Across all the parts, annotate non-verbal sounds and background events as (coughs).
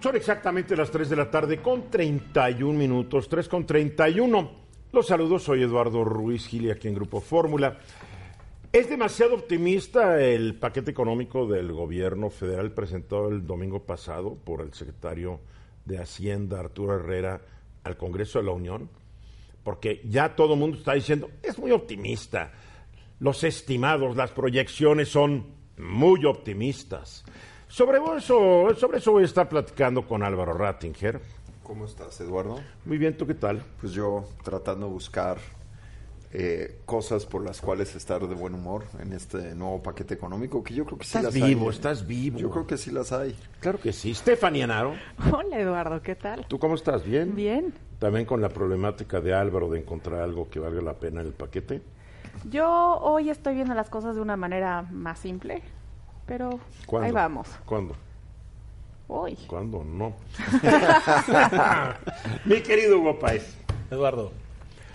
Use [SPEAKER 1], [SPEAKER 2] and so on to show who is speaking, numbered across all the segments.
[SPEAKER 1] Son exactamente las 3 de la tarde con 31 minutos, 3 con 31. Los saludos, soy Eduardo Ruiz Gili aquí en Grupo Fórmula. Es demasiado optimista el paquete económico del gobierno federal presentado el domingo pasado por el secretario de Hacienda, Arturo Herrera, al Congreso de la Unión, porque ya todo el mundo está diciendo, es muy optimista. Los estimados, las proyecciones son muy optimistas. Sobre eso, sobre eso voy a estar platicando con Álvaro Rattinger.
[SPEAKER 2] ¿Cómo estás, Eduardo?
[SPEAKER 1] Muy bien, ¿tú qué tal?
[SPEAKER 2] Pues yo tratando de buscar eh, cosas por las cuales estar de buen humor en este nuevo paquete económico, que yo creo que sí
[SPEAKER 1] estás
[SPEAKER 2] las
[SPEAKER 1] vivo,
[SPEAKER 2] hay.
[SPEAKER 1] Estás vivo,
[SPEAKER 2] Yo creo que sí las hay.
[SPEAKER 1] Claro que sí. Stephanie Naro,
[SPEAKER 3] Hola Eduardo, ¿qué tal?
[SPEAKER 1] ¿tú cómo estás? ¿Bien?
[SPEAKER 3] Bien.
[SPEAKER 1] También con la problemática de Álvaro de encontrar algo que valga la pena en el paquete.
[SPEAKER 3] Yo hoy estoy viendo las cosas de una manera más simple, pero
[SPEAKER 1] ¿Cuándo?
[SPEAKER 3] ahí vamos.
[SPEAKER 1] ¿Cuándo?
[SPEAKER 3] Hoy.
[SPEAKER 1] ¿Cuándo? No. (laughs) Mi querido Hugo Páez.
[SPEAKER 4] Eduardo.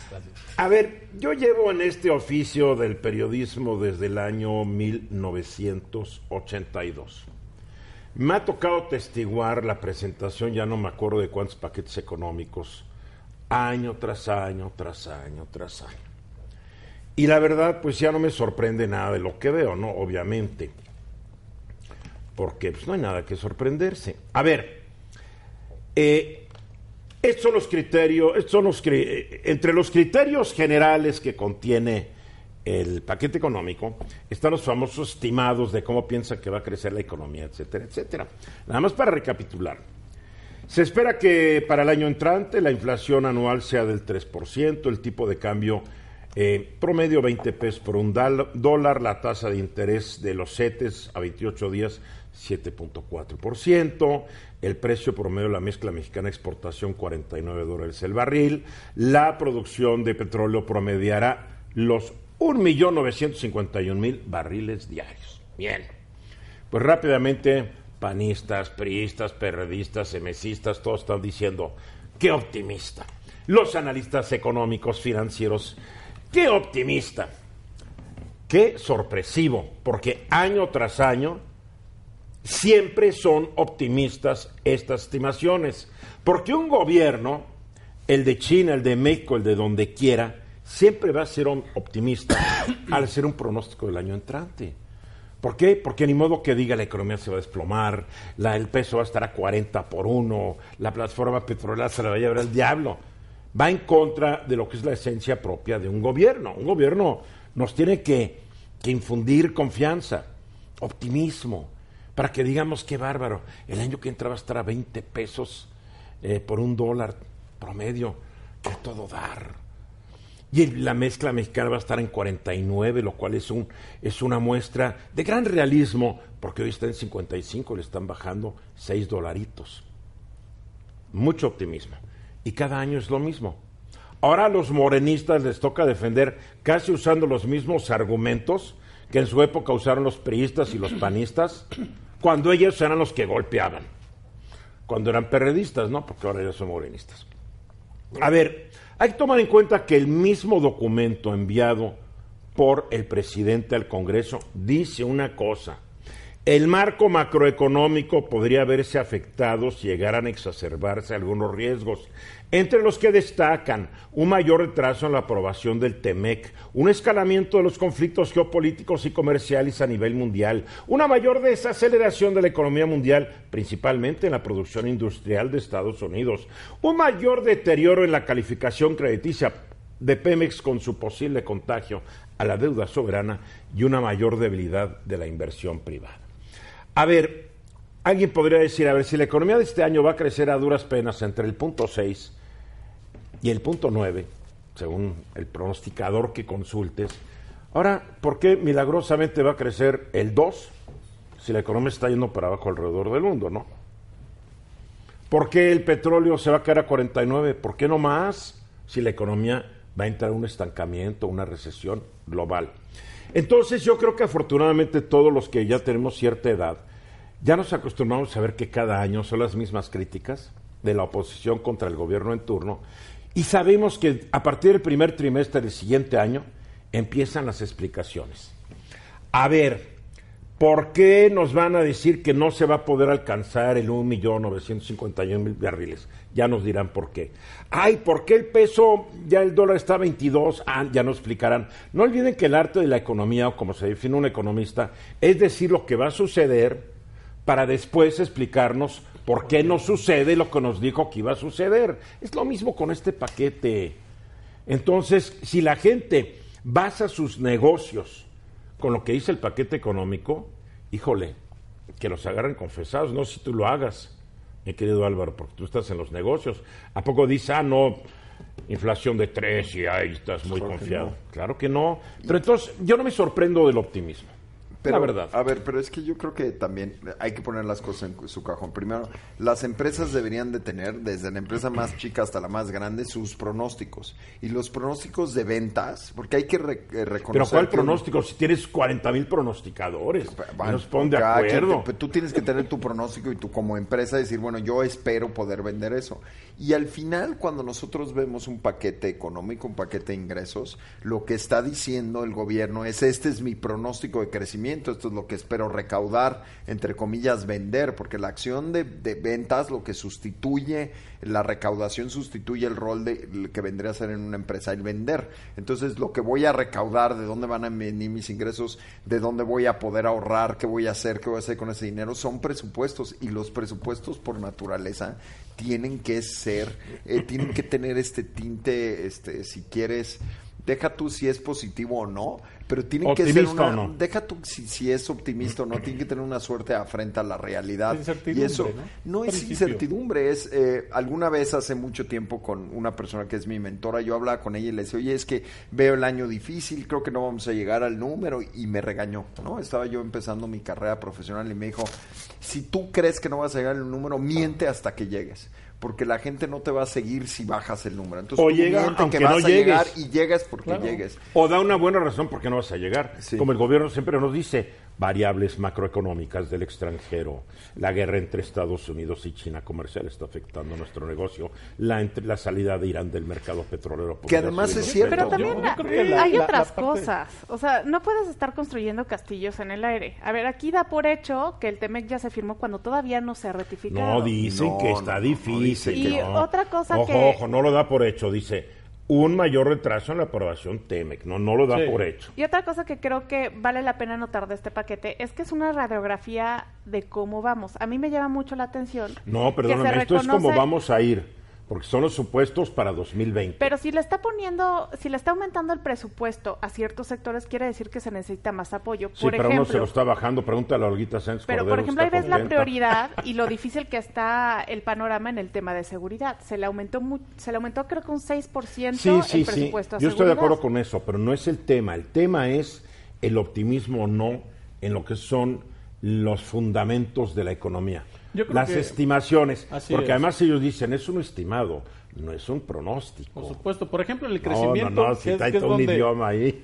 [SPEAKER 4] Gracias.
[SPEAKER 1] A ver, yo llevo en este oficio del periodismo desde el año 1982. Me ha tocado testiguar la presentación, ya no me acuerdo de cuántos paquetes económicos, año tras año, tras año, tras año. Y la verdad, pues ya no me sorprende nada de lo que veo, ¿no? Obviamente. Porque pues, no hay nada que sorprenderse. A ver, eh, estos son los criterios, estos son los cri- eh, entre los criterios generales que contiene el paquete económico están los famosos estimados de cómo piensa que va a crecer la economía, etcétera, etcétera. Nada más para recapitular. Se espera que para el año entrante la inflación anual sea del 3%, el tipo de cambio eh, promedio 20 pesos por un dólar, la tasa de interés de los CETES a 28 días 7.4%, el precio promedio de la mezcla mexicana exportación 49 dólares el barril, la producción de petróleo promediará los 1.951.000 barriles diarios. Bien. Pues rápidamente, panistas, priistas, perredistas, emesistas, todos están diciendo, qué optimista. Los analistas económicos, financieros, qué optimista. Qué sorpresivo, porque año tras año siempre son optimistas estas estimaciones. Porque un gobierno, el de China, el de México, el de donde quiera, siempre va a ser un optimista (coughs) al hacer un pronóstico del año entrante. ¿Por qué? Porque ni modo que diga la economía se va a desplomar, la, el peso va a estar a 40 por uno, la plataforma petrolera se la va a llevar el diablo. Va en contra de lo que es la esencia propia de un gobierno. Un gobierno nos tiene que, que infundir confianza, optimismo, para que digamos qué bárbaro. El año que entra va a estar a 20 pesos eh, por un dólar promedio, que todo dar. Y la mezcla mexicana va a estar en 49, lo cual es, es una muestra de gran realismo, porque hoy está en 55, le están bajando 6 dolaritos. Mucho optimismo. Y cada año es lo mismo. Ahora a los morenistas les toca defender casi usando los mismos argumentos que en su época usaron los priistas y los panistas, cuando ellos eran los que golpeaban. Cuando eran perredistas, ¿no? Porque ahora ya son morenistas. A ver, hay que tomar en cuenta que el mismo documento enviado por el presidente al Congreso dice una cosa. El marco macroeconómico podría verse afectado si llegaran a exacerbarse algunos riesgos, entre los que destacan un mayor retraso en la aprobación del TEMEC, un escalamiento de los conflictos geopolíticos y comerciales a nivel mundial, una mayor desaceleración de la economía mundial, principalmente en la producción industrial de Estados Unidos, un mayor deterioro en la calificación crediticia de Pemex con su posible contagio a la deuda soberana y una mayor debilidad de la inversión privada. A ver, alguien podría decir, a ver, si la economía de este año va a crecer a duras penas entre el punto 6 y el punto 9, según el pronosticador que consultes, ahora, ¿por qué milagrosamente va a crecer el 2 si la economía está yendo para abajo alrededor del mundo, no? ¿Por qué el petróleo se va a caer a 49? ¿Por qué no más si la economía va a entrar en un estancamiento, una recesión global? Entonces yo creo que afortunadamente todos los que ya tenemos cierta edad, ya nos acostumbramos a ver que cada año son las mismas críticas de la oposición contra el gobierno en turno y sabemos que a partir del primer trimestre del siguiente año empiezan las explicaciones. A ver, ¿Por qué nos van a decir que no se va a poder alcanzar el 1.951.000 barriles? Ya nos dirán por qué. Ay, ¿por qué el peso, ya el dólar está a 22? Ah, ya nos explicarán. No olviden que el arte de la economía, o como se define un economista, es decir lo que va a suceder para después explicarnos por qué no sucede lo que nos dijo que iba a suceder. Es lo mismo con este paquete. Entonces, si la gente basa sus negocios con lo que dice el paquete económico, híjole, que los agarren confesados, no si tú lo hagas, mi querido Álvaro, porque tú estás en los negocios. ¿A poco dice, ah, no, inflación de tres y ahí estás muy confiado? Claro que no. Pero entonces, yo no me sorprendo del optimismo.
[SPEAKER 2] Pero,
[SPEAKER 1] la verdad.
[SPEAKER 2] A ver, pero es que yo creo que también hay que poner las cosas en su cajón. Primero, las empresas deberían de tener, desde la empresa más chica hasta la más grande, sus pronósticos. Y los pronósticos de ventas, porque hay que re- eh, reconocer...
[SPEAKER 1] Pero ¿cuál
[SPEAKER 2] que un-
[SPEAKER 1] pronóstico? Si tienes 40 mil pronosticadores,
[SPEAKER 2] Bueno,
[SPEAKER 1] nos pon de
[SPEAKER 2] quien
[SPEAKER 1] acuerdo.
[SPEAKER 2] te- tú tienes que tener tu pronóstico y tú como empresa decir, bueno, yo espero poder vender eso. Y al final, cuando nosotros vemos un paquete económico, un paquete de ingresos, lo que está diciendo el gobierno es, este es mi pronóstico de crecimiento, esto es lo que espero recaudar, entre comillas, vender, porque la acción de, de ventas lo que sustituye, la recaudación sustituye el rol de que vendría a ser en una empresa, el vender. Entonces, lo que voy a recaudar, de dónde van a venir mis ingresos, de dónde voy a poder ahorrar, qué voy a hacer, qué voy a hacer con ese dinero, son presupuestos y los presupuestos por naturaleza tienen que ser, eh, tienen que tener este tinte, este, si quieres, deja tú si es positivo o no, pero tienen que ser una,
[SPEAKER 1] no.
[SPEAKER 2] deja tú si, si es optimista o no, tiene que tener una suerte afrenta a la realidad.
[SPEAKER 5] Incertidumbre,
[SPEAKER 2] y eso
[SPEAKER 5] ¿no?
[SPEAKER 2] no es
[SPEAKER 5] Principio.
[SPEAKER 2] incertidumbre, es eh, alguna vez hace mucho tiempo con una persona que es mi mentora, yo hablaba con ella y le decía, oye, es que veo el año difícil, creo que no vamos a llegar al número y me regañó, ¿no? Estaba yo empezando mi carrera profesional y me dijo, si tú crees que no vas a llegar al número, miente hasta que llegues. Porque la gente no te va a seguir si bajas el número. Entonces
[SPEAKER 1] O
[SPEAKER 2] tú
[SPEAKER 1] llega,
[SPEAKER 2] miente
[SPEAKER 1] aunque
[SPEAKER 2] que
[SPEAKER 1] no
[SPEAKER 2] vas a
[SPEAKER 1] llegues.
[SPEAKER 2] llegar y llegas porque
[SPEAKER 5] Claro.
[SPEAKER 2] llegues.
[SPEAKER 1] O da una buena razón porque no vas a llegar.
[SPEAKER 2] Sí.
[SPEAKER 1] Como el gobierno siempre nos dice, variables macroeconómicas del extranjero, la guerra entre Estados Unidos y China comercial está afectando nuestro negocio, la, entre- la salida de Irán del mercado petrolero.
[SPEAKER 2] Que además es cierto.
[SPEAKER 3] Pero también
[SPEAKER 5] yo la-
[SPEAKER 3] hay
[SPEAKER 5] la-
[SPEAKER 3] otras cosas. O sea, no puedes estar construyendo castillos en el aire. A ver, aquí da por hecho que el TEMEC ya se firmó cuando todavía no se ha ratificado.
[SPEAKER 1] No, dicen
[SPEAKER 2] No,
[SPEAKER 1] que está
[SPEAKER 2] no, no,
[SPEAKER 1] difícil.
[SPEAKER 2] dicen
[SPEAKER 3] que
[SPEAKER 1] no.
[SPEAKER 3] Y otra cosa
[SPEAKER 1] ojo,
[SPEAKER 3] que-
[SPEAKER 1] Ojo, no lo da por hecho, dice un mayor retraso en la aprobación TEMEC, no, no lo da
[SPEAKER 5] Sí.
[SPEAKER 1] por hecho.
[SPEAKER 3] Y otra cosa que creo que vale la pena notar de este paquete es que es una radiografía de cómo vamos. A mí me llama mucho la atención.
[SPEAKER 1] No,
[SPEAKER 3] que
[SPEAKER 1] perdóname, esto es como
[SPEAKER 3] reconoce-
[SPEAKER 1] vamos a ir, porque son los supuestos para 2020.
[SPEAKER 3] Pero si le está poniendo, si le está aumentando el presupuesto a ciertos sectores, quiere decir que se necesita más apoyo.
[SPEAKER 1] sí,
[SPEAKER 3] por
[SPEAKER 1] pero
[SPEAKER 3] ejemplo,
[SPEAKER 1] uno se lo está bajando, pregúntale a Olguita Sánchez
[SPEAKER 3] Pero, por ejemplo, ahí ves la prioridad (laughs) y lo difícil que está el panorama en el tema de seguridad. Se le aumentó mu- se le aumentó creo que un 6%
[SPEAKER 1] Sí, sí,
[SPEAKER 3] el
[SPEAKER 1] sí.
[SPEAKER 3] presupuesto a
[SPEAKER 1] Yo estoy de acuerdo con eso, pero no es el tema. El tema es el optimismo o no en lo que son los fundamentos de la economía.
[SPEAKER 5] Yo creo
[SPEAKER 1] Las
[SPEAKER 5] que-
[SPEAKER 1] estimaciones,
[SPEAKER 5] Así
[SPEAKER 1] porque
[SPEAKER 5] es.
[SPEAKER 1] además ellos dicen, es un estimado, no es un pronóstico.
[SPEAKER 5] Por supuesto. Por ejemplo, el
[SPEAKER 1] No,
[SPEAKER 5] crecimiento.
[SPEAKER 1] no, no, si
[SPEAKER 5] que es-
[SPEAKER 1] trae
[SPEAKER 5] que es
[SPEAKER 1] todo un
[SPEAKER 5] donde-
[SPEAKER 1] idioma ahí.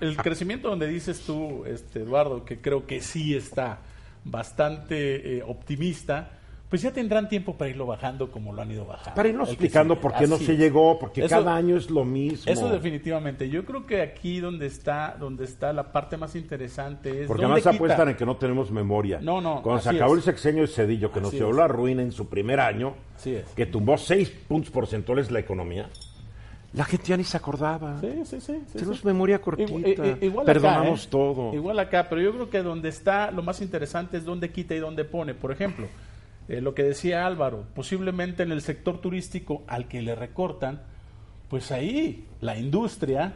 [SPEAKER 5] El crecimiento donde dices tú, este, Eduardo, que creo que sí está bastante eh, optimista, pues ya tendrán tiempo para irlo bajando como lo han ido bajando.
[SPEAKER 1] Para irnos explicando por qué no se llegó, porque
[SPEAKER 5] Eso-
[SPEAKER 1] cada año es lo mismo.
[SPEAKER 5] Eso definitivamente. Yo creo que aquí donde está, donde está la parte más interesante es
[SPEAKER 1] Porque además
[SPEAKER 5] quita.
[SPEAKER 1] apuestan en que no tenemos memoria.
[SPEAKER 5] No, no,
[SPEAKER 1] Cuando se acabó
[SPEAKER 5] es.
[SPEAKER 1] el sexenio de Cedillo, que nos llevó la ruina en su primer año,
[SPEAKER 5] es.
[SPEAKER 1] que tumbó seis puntos porcentuales la economía, la gente ya ni se acordaba.
[SPEAKER 5] Sí, sí, sí. sí,
[SPEAKER 1] Tenemos
[SPEAKER 5] sí.
[SPEAKER 1] memoria cortita.
[SPEAKER 5] i- i- igual
[SPEAKER 1] Perdonamos
[SPEAKER 5] acá, ¿eh?
[SPEAKER 1] todo.
[SPEAKER 5] Igual acá, pero yo creo que donde está lo más interesante es dónde quita y dónde pone. Por ejemplo, eh, lo que decía Álvaro, posiblemente en el sector turístico al que le recortan, pues ahí la industria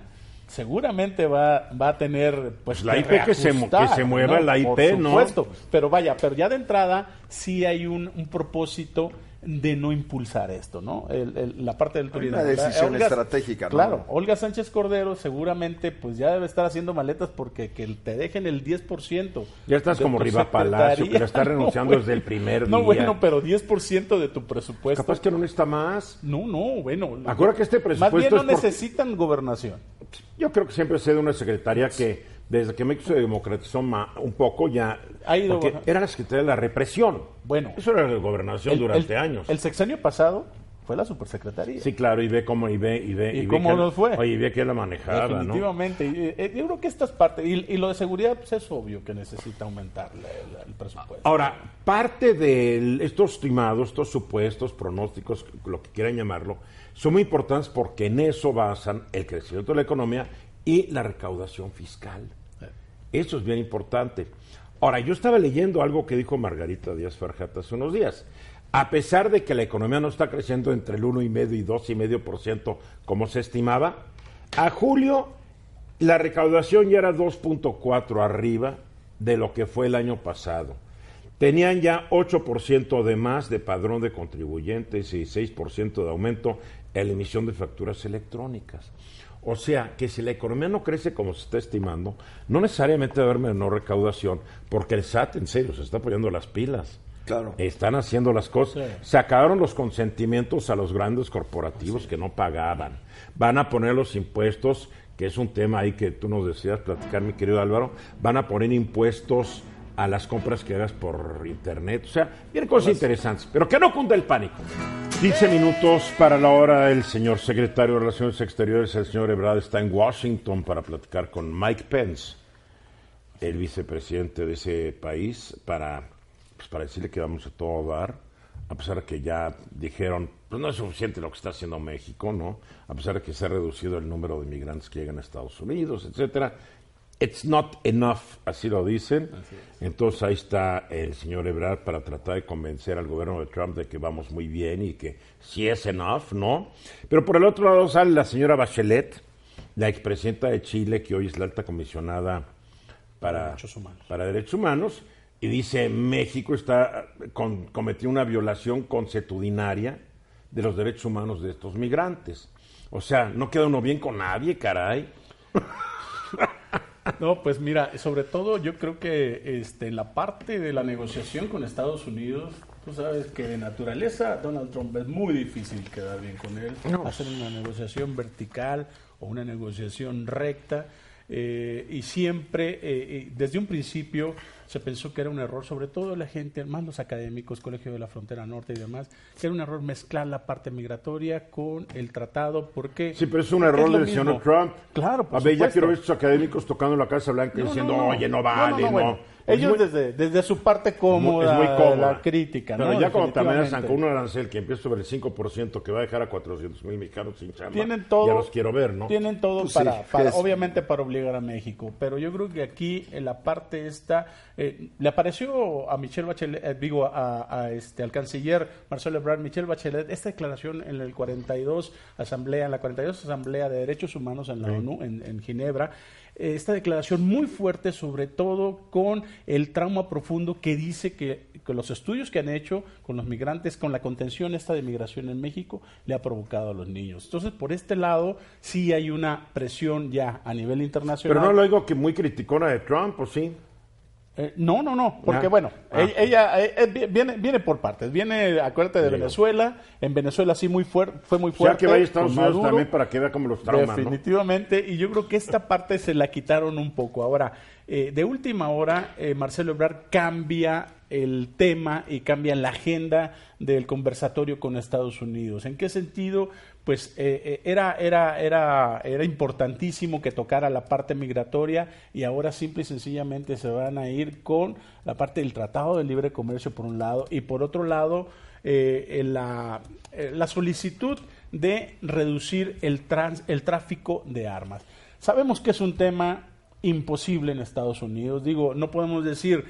[SPEAKER 5] seguramente va, va a tener pues
[SPEAKER 1] la IP que se que se mueva la IP,
[SPEAKER 5] Por
[SPEAKER 1] ¿no?
[SPEAKER 5] supuesto, pero vaya, pero ya de entrada sí hay un, un propósito de no impulsar esto, ¿no? El- el- la parte del turismo.
[SPEAKER 2] una
[SPEAKER 5] La-
[SPEAKER 2] decisión estratégica, ¿no?
[SPEAKER 5] Claro, Olga Sánchez Cordero seguramente pues ya debe estar haciendo maletas porque que te dejen el 10%.
[SPEAKER 1] Ya estás
[SPEAKER 5] de
[SPEAKER 1] como Riva Palacio, que ya está (laughs) renunciando desde el primer
[SPEAKER 5] No,
[SPEAKER 1] día.
[SPEAKER 5] bueno, pero 10% de tu presupuesto.
[SPEAKER 1] Capaz que no necesita más.
[SPEAKER 5] No, no, bueno.
[SPEAKER 1] Acuérdate que este
[SPEAKER 5] Más bien
[SPEAKER 1] presupuesto
[SPEAKER 5] no
[SPEAKER 1] es porque-
[SPEAKER 5] necesitan gobernación.
[SPEAKER 1] Yo creo que siempre ha sido una secretaria que, desde que México se democratizó un poco, ya.
[SPEAKER 5] Ha ido
[SPEAKER 1] porque era la secretaria de la represión.
[SPEAKER 5] Bueno.
[SPEAKER 1] Eso era la gobernación
[SPEAKER 5] El-
[SPEAKER 1] durante
[SPEAKER 5] el-
[SPEAKER 1] años.
[SPEAKER 5] El sexenio pasado fue la supersecretaría.
[SPEAKER 1] Sí, claro, y ve cómo, y ve, y ve.
[SPEAKER 5] ¿Y cómo nos fue?
[SPEAKER 1] Oye, y ve que la manejaba, ¿no?
[SPEAKER 5] Definitivamente. Y, eh, yo creo que esta es parte. Y, y lo de seguridad, pues es obvio que necesita aumentar la- el presupuesto.
[SPEAKER 1] Ahora, parte de estos estimados, estos supuestos, pronósticos, lo que quieran llamarlo, son muy importantes porque en eso basan el crecimiento de la economía y la recaudación fiscal. Eso es bien importante. Ahora, yo estaba leyendo algo que dijo Margarita Díaz Farjata hace unos días. A pesar de que la economía no está creciendo entre el 1,5 y 2,5% como se estimaba, a julio la recaudación ya era 2.4 arriba de lo que fue el año pasado. Tenían ya 8% de más de padrón de contribuyentes y 6% de aumento en la emisión de facturas electrónicas. O sea, que si la economía no crece como se está estimando, no necesariamente va a haber menor recaudación, porque el SAT, en serio, se está poniendo las pilas.
[SPEAKER 2] Claro.
[SPEAKER 1] Están haciendo las cosas.
[SPEAKER 5] Sí.
[SPEAKER 1] Sacaron los consentimientos a los grandes corporativos que no pagaban. Van a poner los impuestos, que es un tema ahí que tú nos decías platicar, mi querido Álvaro. Van a poner impuestos a las compras que hagas por internet. O sea, vienen cosas interesantes. Pero que no cunda el pánico. 15 minutos para la hora. El señor secretario de Relaciones Exteriores, el señor Ebrard, está en Washington para platicar con Mike Pence el vicepresidente de ese país para, pues, para decirle que vamos a todo dar, a pesar de que ya dijeron, pues no es suficiente lo que está haciendo México, ¿no? A pesar de que se ha reducido el número de inmigrantes que llegan a Estados Unidos, etcétera. It's not enough, así lo dicen. Entonces ahí está el señor Ebrard para tratar de convencer al gobierno de Trump de que vamos muy bien y que sí es enough, ¿no? Pero por el otro lado sale la señora Bachelet, la expresidenta de Chile, que hoy es la alta comisionada para
[SPEAKER 5] Derechos humanos.
[SPEAKER 1] para derechos humanos y dice México está con- cometió una violación consuetudinaria de los derechos humanos de estos migrantes. O sea, no queda uno bien con nadie, caray.
[SPEAKER 5] No, pues mira, sobre todo yo creo que este, la parte de la negociación con Estados Unidos, tú sabes que de naturaleza Donald Trump es muy difícil quedar bien con él, hacer una negociación vertical o una negociación recta. eh, y siempre, eh, eh, desde un principio, se pensó que era un error, sobre todo la gente, más los académicos, Colegio de la Frontera Norte y demás, que era un error mezclar la parte migratoria con el tratado, porque...
[SPEAKER 1] Sí, pero es un error del señor Trump.
[SPEAKER 5] Claro, por
[SPEAKER 1] A ver, ya quiero ver estos académicos tocando la Casa Blanca diciendo, oye, no vale, no.
[SPEAKER 5] bueno.
[SPEAKER 1] Es
[SPEAKER 5] Ellos
[SPEAKER 1] muy-
[SPEAKER 5] desde, desde su parte cómoda,
[SPEAKER 1] es muy cómoda.
[SPEAKER 5] la crítica,
[SPEAKER 1] Pero
[SPEAKER 5] ¿no?
[SPEAKER 1] ya cuando te amenazan
[SPEAKER 5] Definitivamente.
[SPEAKER 1] con un arancel que empieza sobre el 5% que va a dejar a 400 mil mexicanos sin chamba,
[SPEAKER 5] tienen todo,
[SPEAKER 1] ya los quiero ver, ¿no?
[SPEAKER 5] Tienen todo
[SPEAKER 2] Pues sí,
[SPEAKER 5] para, para-
[SPEAKER 2] es-
[SPEAKER 5] obviamente para obligar a México, pero yo creo que aquí en la parte esta eh, le apareció a Michelle Bachelet, eh, digo a, a este al canciller Marcelo Ebrard, Michelle Bachelet esta declaración en el 42 asamblea, en la 42 asamblea de derechos humanos en la ONU en, en Ginebra. Eh, Esta declaración muy fuerte, sobre todo con el trauma profundo que dice que, que los estudios que han hecho con los migrantes, con la contención esta de migración en México, le ha provocado a los niños. Entonces, por este lado, sí hay una presión ya a nivel internacional.
[SPEAKER 1] Pero no lo digo que muy criticona de Trump, ¿o sí?
[SPEAKER 5] Eh, no, no, no, porque
[SPEAKER 1] Ah.
[SPEAKER 5] bueno,
[SPEAKER 1] Ah.
[SPEAKER 5] ella, ella, eh, eh, viene, viene por partes. Viene, acuérdate de. Venezuela. En Venezuela sí muy fuerte, fue muy fuerte.
[SPEAKER 1] que vaya a Estados Unidos
[SPEAKER 5] Maduro.
[SPEAKER 1] también para que vea cómo los.
[SPEAKER 5] Definitivamente, y yo creo que esta parte se la quitaron un poco. Ahora, eh, de última hora, eh, Marcelo Ebrard cambia el tema y cambia la agenda del conversatorio con Estados Unidos. ¿En qué sentido? Pues eh, eh, era, era, era, era importantísimo que tocara la parte migratoria y ahora simple y sencillamente se van a ir con la parte del Tratado de Libre Comercio por un lado y por otro lado eh, la, eh, la solicitud de reducir el, trans, el tráfico de armas. Sabemos que es un tema imposible en Estados Unidos. Digo, no podemos decir,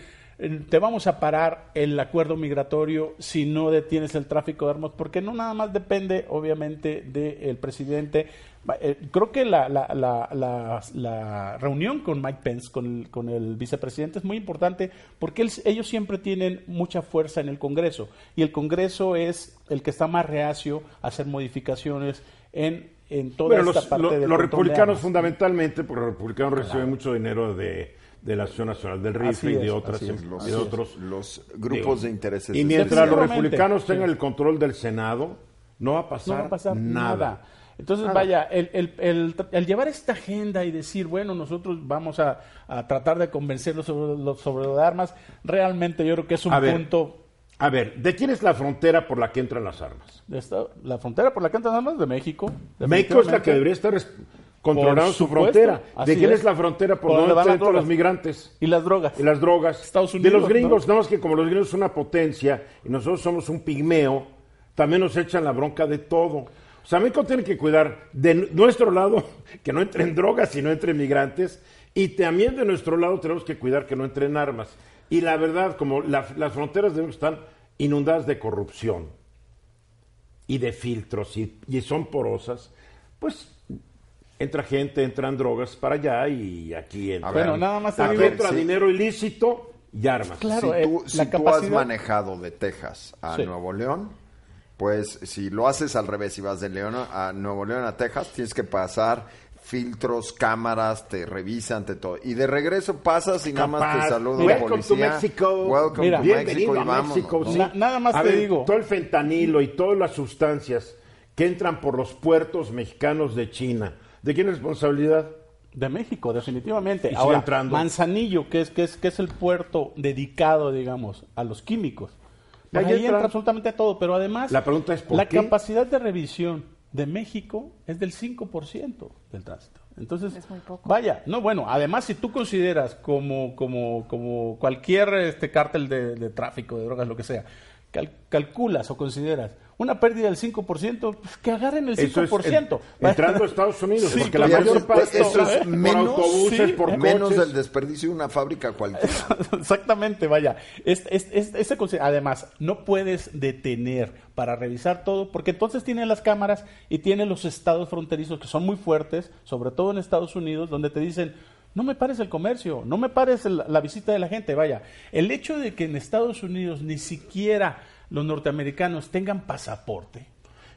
[SPEAKER 5] te vamos a parar el acuerdo migratorio si no detienes el tráfico de armas, porque no nada más depende, obviamente, del presidente. Va- eh, Creo que la, la- la- la- la reunión con Mike Pence, con el, con el vicepresidente, es muy importante porque él- ellos siempre tienen mucha fuerza en el Congreso y el Congreso es el que está más reacio a hacer modificaciones en, en toda
[SPEAKER 1] Bueno,
[SPEAKER 5] esta
[SPEAKER 1] los,
[SPEAKER 5] parte
[SPEAKER 1] lo- los republicanos fundamentalmente, porque los republicanos reciben mucho dinero de, de la Asociación Nacional del Rifle y de otras
[SPEAKER 5] es,
[SPEAKER 1] y
[SPEAKER 2] Los,
[SPEAKER 1] de otros
[SPEAKER 2] los grupos
[SPEAKER 1] digo,
[SPEAKER 2] de intereses.
[SPEAKER 1] Y mientras los republicanos
[SPEAKER 5] Sí.
[SPEAKER 1] tengan el control del Senado, no va a pasar,
[SPEAKER 5] no va a pasar nada.
[SPEAKER 1] nada.
[SPEAKER 5] Entonces,
[SPEAKER 1] Nada.
[SPEAKER 5] vaya, el, el- el- el llevar esta agenda y decir, bueno, nosotros vamos a, a tratar de convencerlos sobre sobre de armas, realmente yo creo que es un
[SPEAKER 1] A ver,
[SPEAKER 5] punto
[SPEAKER 1] A ver, ¿de quién es la frontera por la que entran las armas?
[SPEAKER 5] De esta- la frontera por la que entran armas de México.
[SPEAKER 1] México es la que debería estar controlando su frontera. ¿De quién
[SPEAKER 5] es.
[SPEAKER 1] es la frontera por
[SPEAKER 5] Por
[SPEAKER 1] donde
[SPEAKER 5] las
[SPEAKER 1] entran los migrantes?
[SPEAKER 5] Y las drogas.
[SPEAKER 1] Y las drogas.
[SPEAKER 5] Estados
[SPEAKER 1] de
[SPEAKER 5] Unidos,
[SPEAKER 1] los gringos,
[SPEAKER 5] ¿no?
[SPEAKER 1] nada más que como los gringos son una potencia y nosotros somos un pigmeo, también nos echan la bronca de todo. O sea, México tiene que cuidar de nuestro lado (laughs) que no entren drogas y no entren migrantes, y también de nuestro lado tenemos que cuidar que no entren armas. Y la verdad, como la- las fronteras de México están inundadas de corrupción y de filtros y, y son porosas, pues entra gente, entran drogas para allá y aquí entra.
[SPEAKER 2] A ver,
[SPEAKER 5] Bueno, nada más
[SPEAKER 1] entra
[SPEAKER 2] sí.
[SPEAKER 1] dinero ilícito y armas.
[SPEAKER 5] Claro,
[SPEAKER 2] si
[SPEAKER 5] eh,
[SPEAKER 2] tú,
[SPEAKER 5] la
[SPEAKER 2] si tú has manejado de Texas a
[SPEAKER 5] Sí.
[SPEAKER 2] Nuevo León, pues si lo haces al revés y vas de León a Nuevo León a Texas, tienes que pasar filtros, cámaras, te revisan, te todo. Y de regreso pasas y nada más te saluda un
[SPEAKER 1] Welcome to
[SPEAKER 2] policía.
[SPEAKER 1] Mexico.
[SPEAKER 2] Welcome
[SPEAKER 5] Mira,
[SPEAKER 2] to Mexico
[SPEAKER 1] a. México.
[SPEAKER 2] ¿no?
[SPEAKER 1] sí.
[SPEAKER 5] Na- nada más
[SPEAKER 1] A
[SPEAKER 5] te
[SPEAKER 1] ver,
[SPEAKER 5] digo.
[SPEAKER 1] Todo el fentanilo y todas las sustancias que entran por los puertos mexicanos de China, ¿de quién es responsabilidad?
[SPEAKER 5] De México, definitivamente. Ahora,
[SPEAKER 1] entrando.
[SPEAKER 5] Manzanillo, que es, que, es, que es el puerto dedicado, digamos, a los químicos. Por
[SPEAKER 1] Ahí entra.
[SPEAKER 5] entra absolutamente todo, pero además
[SPEAKER 1] La pregunta es, ¿por
[SPEAKER 5] la
[SPEAKER 1] qué?
[SPEAKER 5] capacidad de revisión de México es del 5% del tránsito. Entonces,
[SPEAKER 3] Es muy poco.
[SPEAKER 5] vaya, no, bueno, además si tú consideras como, como, como cualquier este cártel de, de tráfico, de drogas, lo que sea, cal- calculas o consideras una pérdida del 5%, pues que agarren el 5%.
[SPEAKER 1] Eso es en- entrando a (laughs) Estados Unidos,
[SPEAKER 5] Sí,
[SPEAKER 1] porque la mayor parte
[SPEAKER 2] eso es
[SPEAKER 1] por
[SPEAKER 2] menos,
[SPEAKER 1] autobuses,
[SPEAKER 5] sí,
[SPEAKER 1] por
[SPEAKER 2] menos del desperdicio de una fábrica cualquiera. (laughs)
[SPEAKER 5] Exactamente, vaya. Este, este- este- conse- además, no puedes detener para revisar todo, porque entonces tiene las cámaras y tiene los estados fronterizos que son muy fuertes, sobre todo en Estados Unidos, donde te dicen, no me pares el comercio, no me pares el- la visita de la gente, vaya. El hecho de que en Estados Unidos ni siquiera los norteamericanos tengan pasaporte.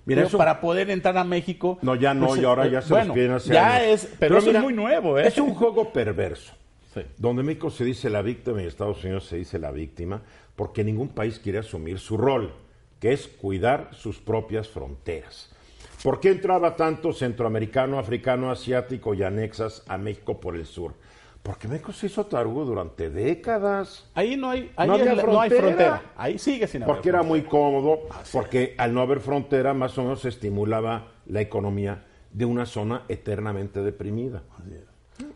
[SPEAKER 1] Mira,
[SPEAKER 5] pero
[SPEAKER 1] eso-
[SPEAKER 5] para poder entrar a México.
[SPEAKER 1] No, ya no,
[SPEAKER 5] pues,
[SPEAKER 1] y ahora
[SPEAKER 5] eh,
[SPEAKER 1] ya se
[SPEAKER 5] bueno,
[SPEAKER 1] piden hace
[SPEAKER 5] ya
[SPEAKER 1] años.
[SPEAKER 5] es, pero,
[SPEAKER 1] mira,
[SPEAKER 5] es muy nuevo, ¿eh?
[SPEAKER 1] Es un juego perverso.
[SPEAKER 5] Sí.
[SPEAKER 1] Donde México se dice la víctima y Estados Unidos se dice la víctima, porque ningún país quiere asumir su rol, que es cuidar sus propias fronteras. ¿Por qué entraba tanto centroamericano, africano, asiático y anexas a México por el sur? Porque México se hizo tarugo durante décadas.
[SPEAKER 5] Ahí no hay, ahí
[SPEAKER 1] No había
[SPEAKER 5] no hay
[SPEAKER 1] frontera.
[SPEAKER 5] frontera. Ahí sigue sin haber
[SPEAKER 1] Porque era
[SPEAKER 5] frontera.
[SPEAKER 1] muy cómodo, porque al no haber frontera más o menos se estimulaba la economía de una zona eternamente deprimida.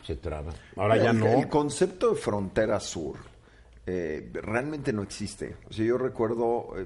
[SPEAKER 1] Se traba. Ahora ya no.
[SPEAKER 2] el concepto de frontera sur eh, realmente no existe. O sea, yo recuerdo eh,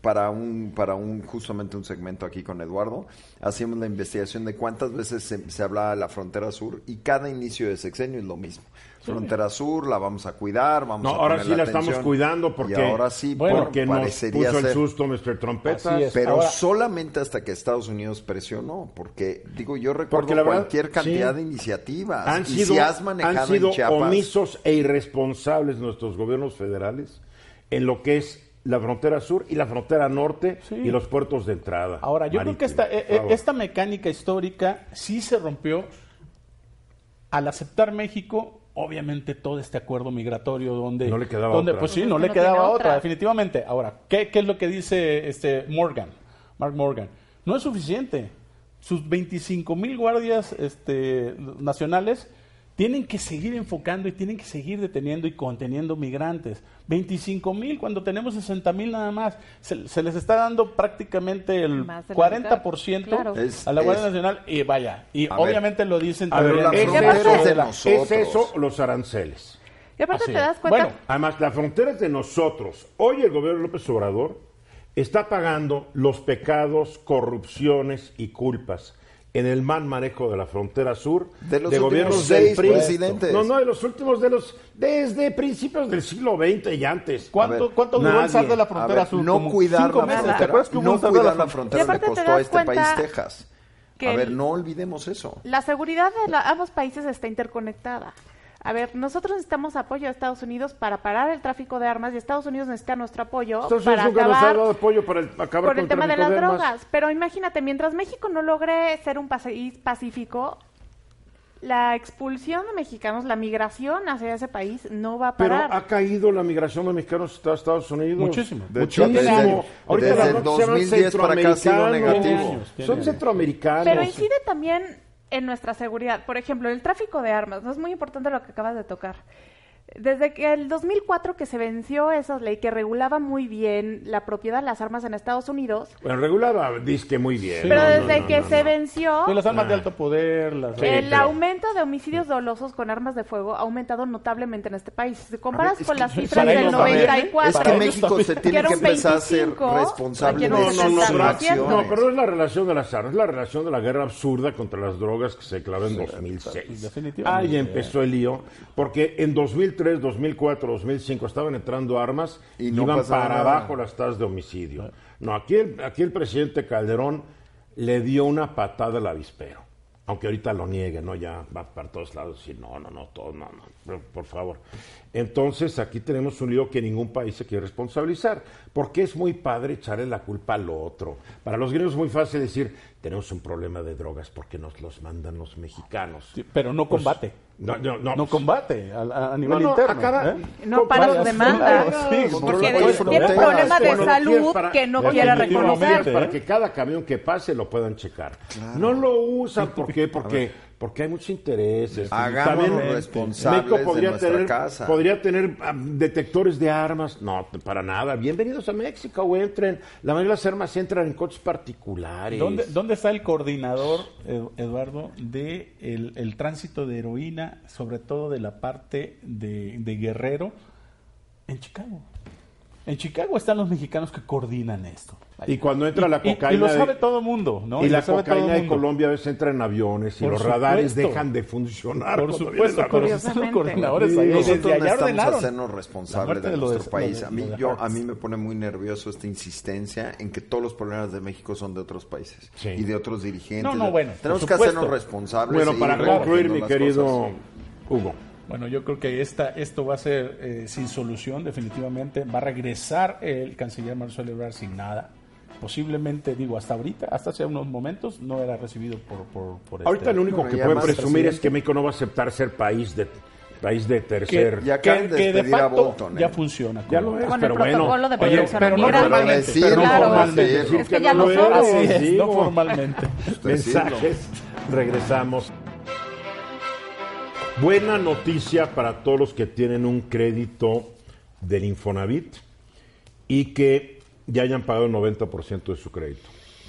[SPEAKER 2] para un para un justamente un segmento aquí con Eduardo hacíamos la investigación de cuántas veces se, se hablaba de la frontera sur y cada inicio de sexenio es lo mismo. Frontera sur la vamos a cuidar, vamos
[SPEAKER 1] No,
[SPEAKER 2] a
[SPEAKER 1] ahora sí la estamos cuidando porque,
[SPEAKER 2] y ahora sí,
[SPEAKER 5] Bueno,
[SPEAKER 1] porque nos
[SPEAKER 2] parecería
[SPEAKER 1] puso el susto Mr. Trompeta.
[SPEAKER 2] Pero
[SPEAKER 5] Ahora-
[SPEAKER 2] solamente hasta que Estados Unidos presionó, porque digo, yo recuerdo
[SPEAKER 1] Porque la verdad,
[SPEAKER 2] cualquier cantidad
[SPEAKER 1] sí.
[SPEAKER 2] de iniciativas.
[SPEAKER 1] Han
[SPEAKER 2] y
[SPEAKER 1] sido,
[SPEAKER 2] si has manejado
[SPEAKER 1] han sido
[SPEAKER 2] en Chiapas,
[SPEAKER 1] omisos e irresponsables nuestros gobiernos federales en lo que es la frontera sur y la frontera norte
[SPEAKER 5] Sí.
[SPEAKER 1] y los puertos de entrada.
[SPEAKER 5] Ahora, yo creo que esta, eh, eh, esta mecánica histórica sí se rompió al aceptar México, obviamente, todo este acuerdo migratorio donde...
[SPEAKER 1] No le quedaba
[SPEAKER 5] donde,
[SPEAKER 1] otra.
[SPEAKER 5] Pues sí, no le quedaba
[SPEAKER 3] otra.
[SPEAKER 5] otra, definitivamente. Ahora, ¿qué, qué es lo que dice este Morgan, Mark Morgan? No es suficiente. Sus 25 mil guardias este, nacionales tienen que seguir enfocando y tienen que seguir deteniendo y conteniendo migrantes. 25 mil cuando tenemos 60 mil nada más. Se, se les está dando prácticamente el
[SPEAKER 3] Más de la
[SPEAKER 5] 40%
[SPEAKER 3] Claro.
[SPEAKER 2] Es-
[SPEAKER 5] a la Guardia
[SPEAKER 2] es-
[SPEAKER 5] Nacional y vaya. Y
[SPEAKER 2] ver.
[SPEAKER 5] obviamente lo dicen
[SPEAKER 1] A ver,
[SPEAKER 5] también
[SPEAKER 2] la frontera
[SPEAKER 1] es,
[SPEAKER 2] de nosotros.
[SPEAKER 1] es eso los aranceles.
[SPEAKER 3] Y aparte
[SPEAKER 5] Así
[SPEAKER 3] te das cuenta...
[SPEAKER 5] Bueno,
[SPEAKER 1] Además, la frontera es de nosotros. Hoy el gobierno de López Obrador está pagando los pecados, corrupciones y culpas en el mal manejo de la frontera sur
[SPEAKER 2] De los
[SPEAKER 1] gobiernos
[SPEAKER 2] últimos
[SPEAKER 1] del
[SPEAKER 2] seis
[SPEAKER 1] PRI.
[SPEAKER 2] presidentes.
[SPEAKER 1] No, no, de los últimos de los desde principios del siglo XX y antes.
[SPEAKER 5] ¿Cuánto,
[SPEAKER 2] ver,
[SPEAKER 5] cuánto duró el
[SPEAKER 1] nadie.
[SPEAKER 5] de la frontera
[SPEAKER 2] ver,
[SPEAKER 5] sur?
[SPEAKER 2] no
[SPEAKER 5] Como
[SPEAKER 2] cuidar
[SPEAKER 5] cinco
[SPEAKER 2] la
[SPEAKER 5] meses. ¿Te
[SPEAKER 2] frontera,
[SPEAKER 5] acuerdas que
[SPEAKER 2] no
[SPEAKER 5] de
[SPEAKER 2] cuidar la
[SPEAKER 3] Y
[SPEAKER 2] frontera le costó a este país Texas. A ver, no olvidemos eso.
[SPEAKER 3] La seguridad de la- ambos países está interconectada. A ver, nosotros necesitamos apoyo de Estados Unidos para parar el tráfico de armas y Estados Unidos necesita nuestro apoyo
[SPEAKER 1] Estados
[SPEAKER 3] para
[SPEAKER 1] Unidos nunca nos ha
[SPEAKER 3] acabar
[SPEAKER 1] dado apoyo para el, acabar
[SPEAKER 3] con
[SPEAKER 1] con
[SPEAKER 3] el tema de las drogas. Pero imagínate, mientras México no logre ser un país pacífico, la expulsión de mexicanos, la migración hacia ese país no va a
[SPEAKER 1] Pero
[SPEAKER 3] parar.
[SPEAKER 1] ha caído la migración de mexicanos a Estados Unidos.
[SPEAKER 5] Muchísimo.
[SPEAKER 2] De hecho,
[SPEAKER 1] Muchísimo.
[SPEAKER 2] desde-
[SPEAKER 1] Ahorita
[SPEAKER 2] desde
[SPEAKER 1] la
[SPEAKER 2] el
[SPEAKER 1] bronca se llaman
[SPEAKER 2] 2010 para acá ha sido negativo.
[SPEAKER 1] Son centroamericanos.
[SPEAKER 3] Pero incide también en nuestra seguridad. Por ejemplo, el tráfico de armas. No es muy importante lo que acabas de tocar. Desde que el 2004 que se venció esa ley que regulaba muy bien la propiedad de las armas en Estados Unidos,
[SPEAKER 1] Bueno, regulaba, disque muy bien.
[SPEAKER 3] pero
[SPEAKER 1] No,
[SPEAKER 3] desde
[SPEAKER 1] no,
[SPEAKER 3] que
[SPEAKER 1] no,
[SPEAKER 3] se
[SPEAKER 1] no.
[SPEAKER 3] venció,
[SPEAKER 5] Sí, las armas de
[SPEAKER 1] Ah.
[SPEAKER 5] alto poder, las...
[SPEAKER 1] Sí,
[SPEAKER 3] el
[SPEAKER 1] pero-
[SPEAKER 3] aumento de homicidios dolosos con armas de fuego ha aumentado notablemente en este país. Si comparas con
[SPEAKER 2] que-
[SPEAKER 3] las (laughs) cifras del
[SPEAKER 5] ellos también, ¿eh?
[SPEAKER 3] 94,
[SPEAKER 2] Es que México se tiene
[SPEAKER 3] Que
[SPEAKER 2] empezar a ser
[SPEAKER 3] 25,
[SPEAKER 2] responsable
[SPEAKER 3] aquí
[SPEAKER 2] de sus
[SPEAKER 1] no, pero,
[SPEAKER 2] acciones.
[SPEAKER 1] no, pero no es la relación de las armas, es la relación de la guerra absurda contra las drogas que se declaró en 2006.
[SPEAKER 5] definitivamente.
[SPEAKER 1] Ahí empezó el lío, porque en 2003, 2004, 2005 estaban entrando armas
[SPEAKER 2] Y no
[SPEAKER 1] iban para
[SPEAKER 2] nada.
[SPEAKER 1] abajo las tasas de homicidio. No, aquí el, aquí el presidente Calderón le dio una patada al avispero. Aunque ahorita lo niegue, ¿no? Ya va para todos lados y no, no, no, todo, no, no, por, favor. Entonces aquí tenemos un lío que ningún país se quiere responsabilizar, porque es muy padre echarle la culpa al otro. Para los griegos es muy fácil decir, tenemos un problema de drogas porque nos los mandan los mexicanos.
[SPEAKER 5] Sí, pero no combate.
[SPEAKER 1] No, no, no.
[SPEAKER 5] No combate a, nivel
[SPEAKER 1] No, no,
[SPEAKER 5] interno.
[SPEAKER 1] acaba-
[SPEAKER 5] ¿eh?
[SPEAKER 3] no para sus demandas.
[SPEAKER 5] sí,
[SPEAKER 3] porque tiene
[SPEAKER 2] fronteras.
[SPEAKER 3] problemas de salud
[SPEAKER 1] para-
[SPEAKER 3] que no quiere
[SPEAKER 5] definitivamente,
[SPEAKER 3] reconocer.
[SPEAKER 1] para
[SPEAKER 5] ¿eh?
[SPEAKER 1] que cada camión que pase lo puedan checar. No lo usan, ¿por qué? Porque, porque hay muchos intereses.
[SPEAKER 2] Hagámonos
[SPEAKER 1] También,
[SPEAKER 2] responsables
[SPEAKER 1] México
[SPEAKER 2] de
[SPEAKER 1] podría
[SPEAKER 2] nuestra
[SPEAKER 1] tener,
[SPEAKER 2] casa.
[SPEAKER 1] Podría tener ah, detectores de armas. No, para nada. Bienvenidos a México, güey, entren. La mayoría de las armas entran en coches particulares.
[SPEAKER 5] ¿Dónde, dónde está el coordinador, Ed- Eduardo, de el, el tránsito de heroína, sobre todo de la parte de, de Guerrero, en Chicago? En Chicago están los mexicanos que coordinan esto.
[SPEAKER 1] Y cuando entra la
[SPEAKER 5] Y- y-
[SPEAKER 1] cocaína
[SPEAKER 5] Y, lo
[SPEAKER 1] de-
[SPEAKER 5] sabe todo mundo, ¿no?
[SPEAKER 1] y la
[SPEAKER 5] sabe todo
[SPEAKER 1] cocaína de. Colombia a veces entra en aviones y
[SPEAKER 5] Por
[SPEAKER 1] los radares dejan de funcionar.
[SPEAKER 5] Por supuesto,
[SPEAKER 1] la
[SPEAKER 5] pero son los coordinadores ahí.
[SPEAKER 2] nosotros necesitamos hacernos
[SPEAKER 5] La
[SPEAKER 2] responsables de
[SPEAKER 5] de
[SPEAKER 2] nuestro país. A mí, yo, a mí me pone muy nervioso esta insistencia en que todos los problemas de México son de otros países
[SPEAKER 1] Sí.
[SPEAKER 2] y de otros dirigentes.
[SPEAKER 5] No, no, bueno,
[SPEAKER 2] Tenemos que hacernos responsables.
[SPEAKER 1] Bueno, para
[SPEAKER 2] ir
[SPEAKER 1] concluir, mi querido
[SPEAKER 2] cosas.
[SPEAKER 1] Hugo.
[SPEAKER 5] Bueno, yo creo que esta, esto va a ser eh, sin solución, definitivamente. Va a regresar el canciller Marcelo Ebrard sin nada. Posiblemente, digo, hasta ahorita, hasta hace unos momentos, no era recibido por, por, por
[SPEAKER 1] Ahorita
[SPEAKER 5] este-
[SPEAKER 1] lo único que
[SPEAKER 2] ya
[SPEAKER 1] pueden
[SPEAKER 2] más
[SPEAKER 1] presumir
[SPEAKER 2] presidente.
[SPEAKER 1] es que México no va a aceptar ser país de país de tercer.
[SPEAKER 2] Ya acaban de
[SPEAKER 5] que de facto
[SPEAKER 2] Bolton, ¿eh?
[SPEAKER 5] ya funciona.
[SPEAKER 1] Ya lo es,
[SPEAKER 3] Con el
[SPEAKER 1] pero bueno.
[SPEAKER 3] de
[SPEAKER 1] Oye,
[SPEAKER 5] pero no formalmente, pero no
[SPEAKER 3] Claro.
[SPEAKER 5] formalmente.
[SPEAKER 3] Es que ya lo
[SPEAKER 5] no
[SPEAKER 1] digo.
[SPEAKER 5] formalmente. (laughs)
[SPEAKER 1] Mensajes. Regresamos. Buena noticia para todos los que tienen un crédito del Infonavit y que ya hayan pagado el 90% de su crédito.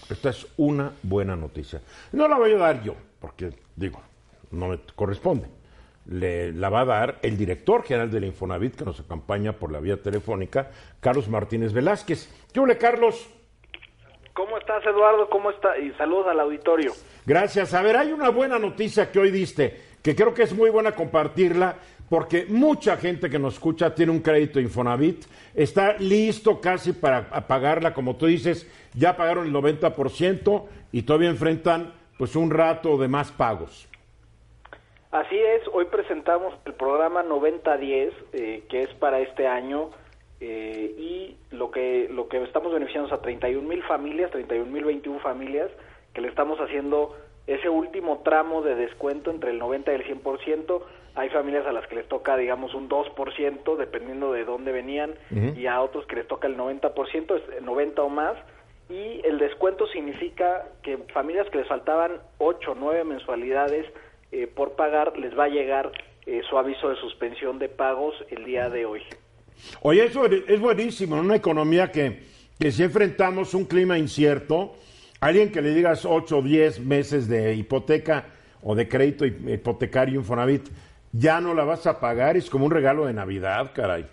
[SPEAKER 1] Esta es una buena noticia. No la voy a dar yo, porque digo, no me corresponde. Le, la va a dar el director general del Infonavit que nos acompaña por la vía telefónica, Carlos Martínez Velázquez. ¿Qué ole, Carlos?
[SPEAKER 6] ¿Cómo estás, Eduardo? ¿Cómo está? Y saludos al auditorio.
[SPEAKER 1] Gracias. A ver, hay una buena noticia que hoy diste, que creo que es muy buena compartirla, porque mucha gente que nos escucha tiene un crédito Infonavit, está listo casi para pagarla, como tú dices, ya pagaron el 90% y todavía enfrentan pues un rato de más pagos.
[SPEAKER 6] Así es, hoy presentamos el programa 9010, eh, que es para este año, eh, y lo que, lo que estamos beneficiando es a 31 mil familias, 31 mil 21 familias, que le estamos haciendo ese último tramo de descuento entre el 90 y el 100%. Hay familias a las que les toca, digamos, un 2%, dependiendo de dónde venían, y a otros que les toca el 90%, es el 90 o más. Y el descuento significa que familias que les faltaban 8 o 9 mensualidades eh, por pagar, les va a llegar eh, su aviso de suspensión de pagos el día de hoy.
[SPEAKER 1] Oye, eso es buenísimo, en una economía que, que si enfrentamos un clima incierto, alguien que le digas 8 o 10 meses de hipoteca o de crédito hipotecario Infonavit, ya no la vas a pagar, es como un regalo de Navidad, caray.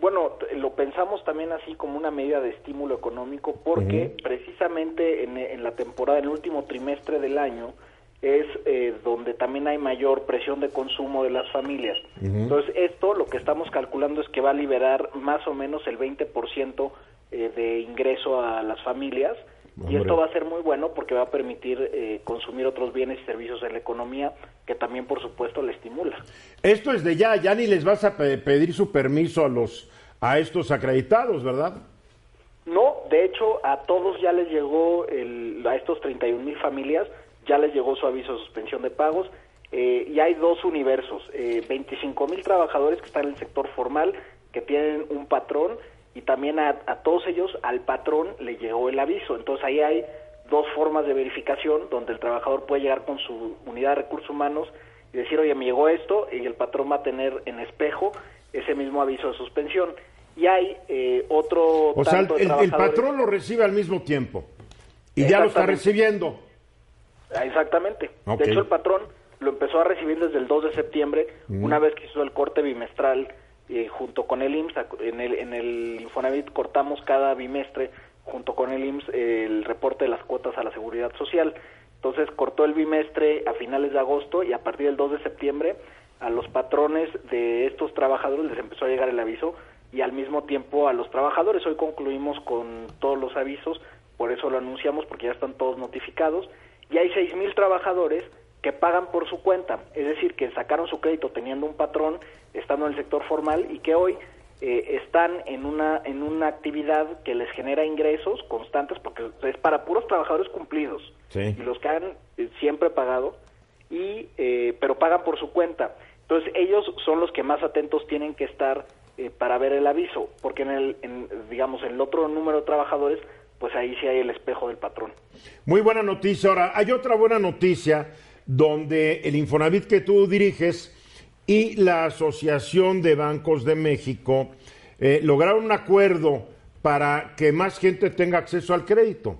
[SPEAKER 6] Bueno, lo pensamos también así como una medida de estímulo económico porque precisamente en, en la temporada, en el último trimestre del año, es eh, donde también hay mayor presión de consumo de las familias. Entonces, esto lo que estamos calculando es que va a liberar más o menos el 20% eh, de ingreso a las familias. Y esto va a ser muy bueno porque va a permitir eh, consumir otros bienes y servicios en la economía que también, por supuesto, le estimula.
[SPEAKER 1] Esto es de ya, ya ni les vas a pe- pedir su permiso a los a estos acreditados, ¿verdad?
[SPEAKER 6] No, de hecho, a todos ya les llegó, el, a estos 31 mil familias, ya les llegó su aviso de suspensión de pagos. eh, y hay dos universos, eh, 25 mil trabajadores que están en el sector formal, que tienen un patrón, y también a, a todos ellos, al patrón le llegó el aviso. Entonces ahí hay dos formas de verificación, donde el trabajador puede llegar con su unidad de recursos humanos y decir, oye, me llegó esto, y el patrón va a tener en espejo ese mismo aviso de suspensión. Y hay eh, otro...
[SPEAKER 1] O sea, el,
[SPEAKER 6] tanto de
[SPEAKER 1] el
[SPEAKER 6] trabajadores-
[SPEAKER 1] patrón lo recibe al mismo tiempo y ya lo está recibiendo.
[SPEAKER 6] Ah, Exactamente. De hecho, el patrón lo empezó a recibir desde el 2 de septiembre, una vez que hizo el corte bimestral eh, junto con el IMSS. En el, en el Infonavit cortamos cada bimestre junto con el IMSS eh, el reporte de las cuotas a la seguridad social. Entonces cortó el bimestre a finales de agosto y a partir del 2 de septiembre a los patrones de estos trabajadores les empezó a llegar el aviso y al mismo tiempo a los trabajadores. Hoy concluimos con todos los avisos, por eso lo anunciamos porque ya están todos notificados y hay seis mil trabajadores que pagan por su cuenta, es decir, que sacaron su crédito teniendo un patrón, estando en el sector formal y que hoy eh, están en una en una actividad que les genera ingresos constantes porque es para puros trabajadores cumplidos
[SPEAKER 1] Sí.
[SPEAKER 6] y los que han eh, siempre pagado y eh, pero pagan por su cuenta. Entonces ellos son los que más atentos tienen que estar eh, para ver el aviso, porque en el en, digamos en el otro número de trabajadores pues ahí sí hay el espejo del patrón.
[SPEAKER 1] Muy buena noticia. Ahora, hay otra buena noticia donde el Infonavit que tú diriges y la Asociación de Bancos de México eh, lograron un acuerdo para que más gente tenga acceso al crédito.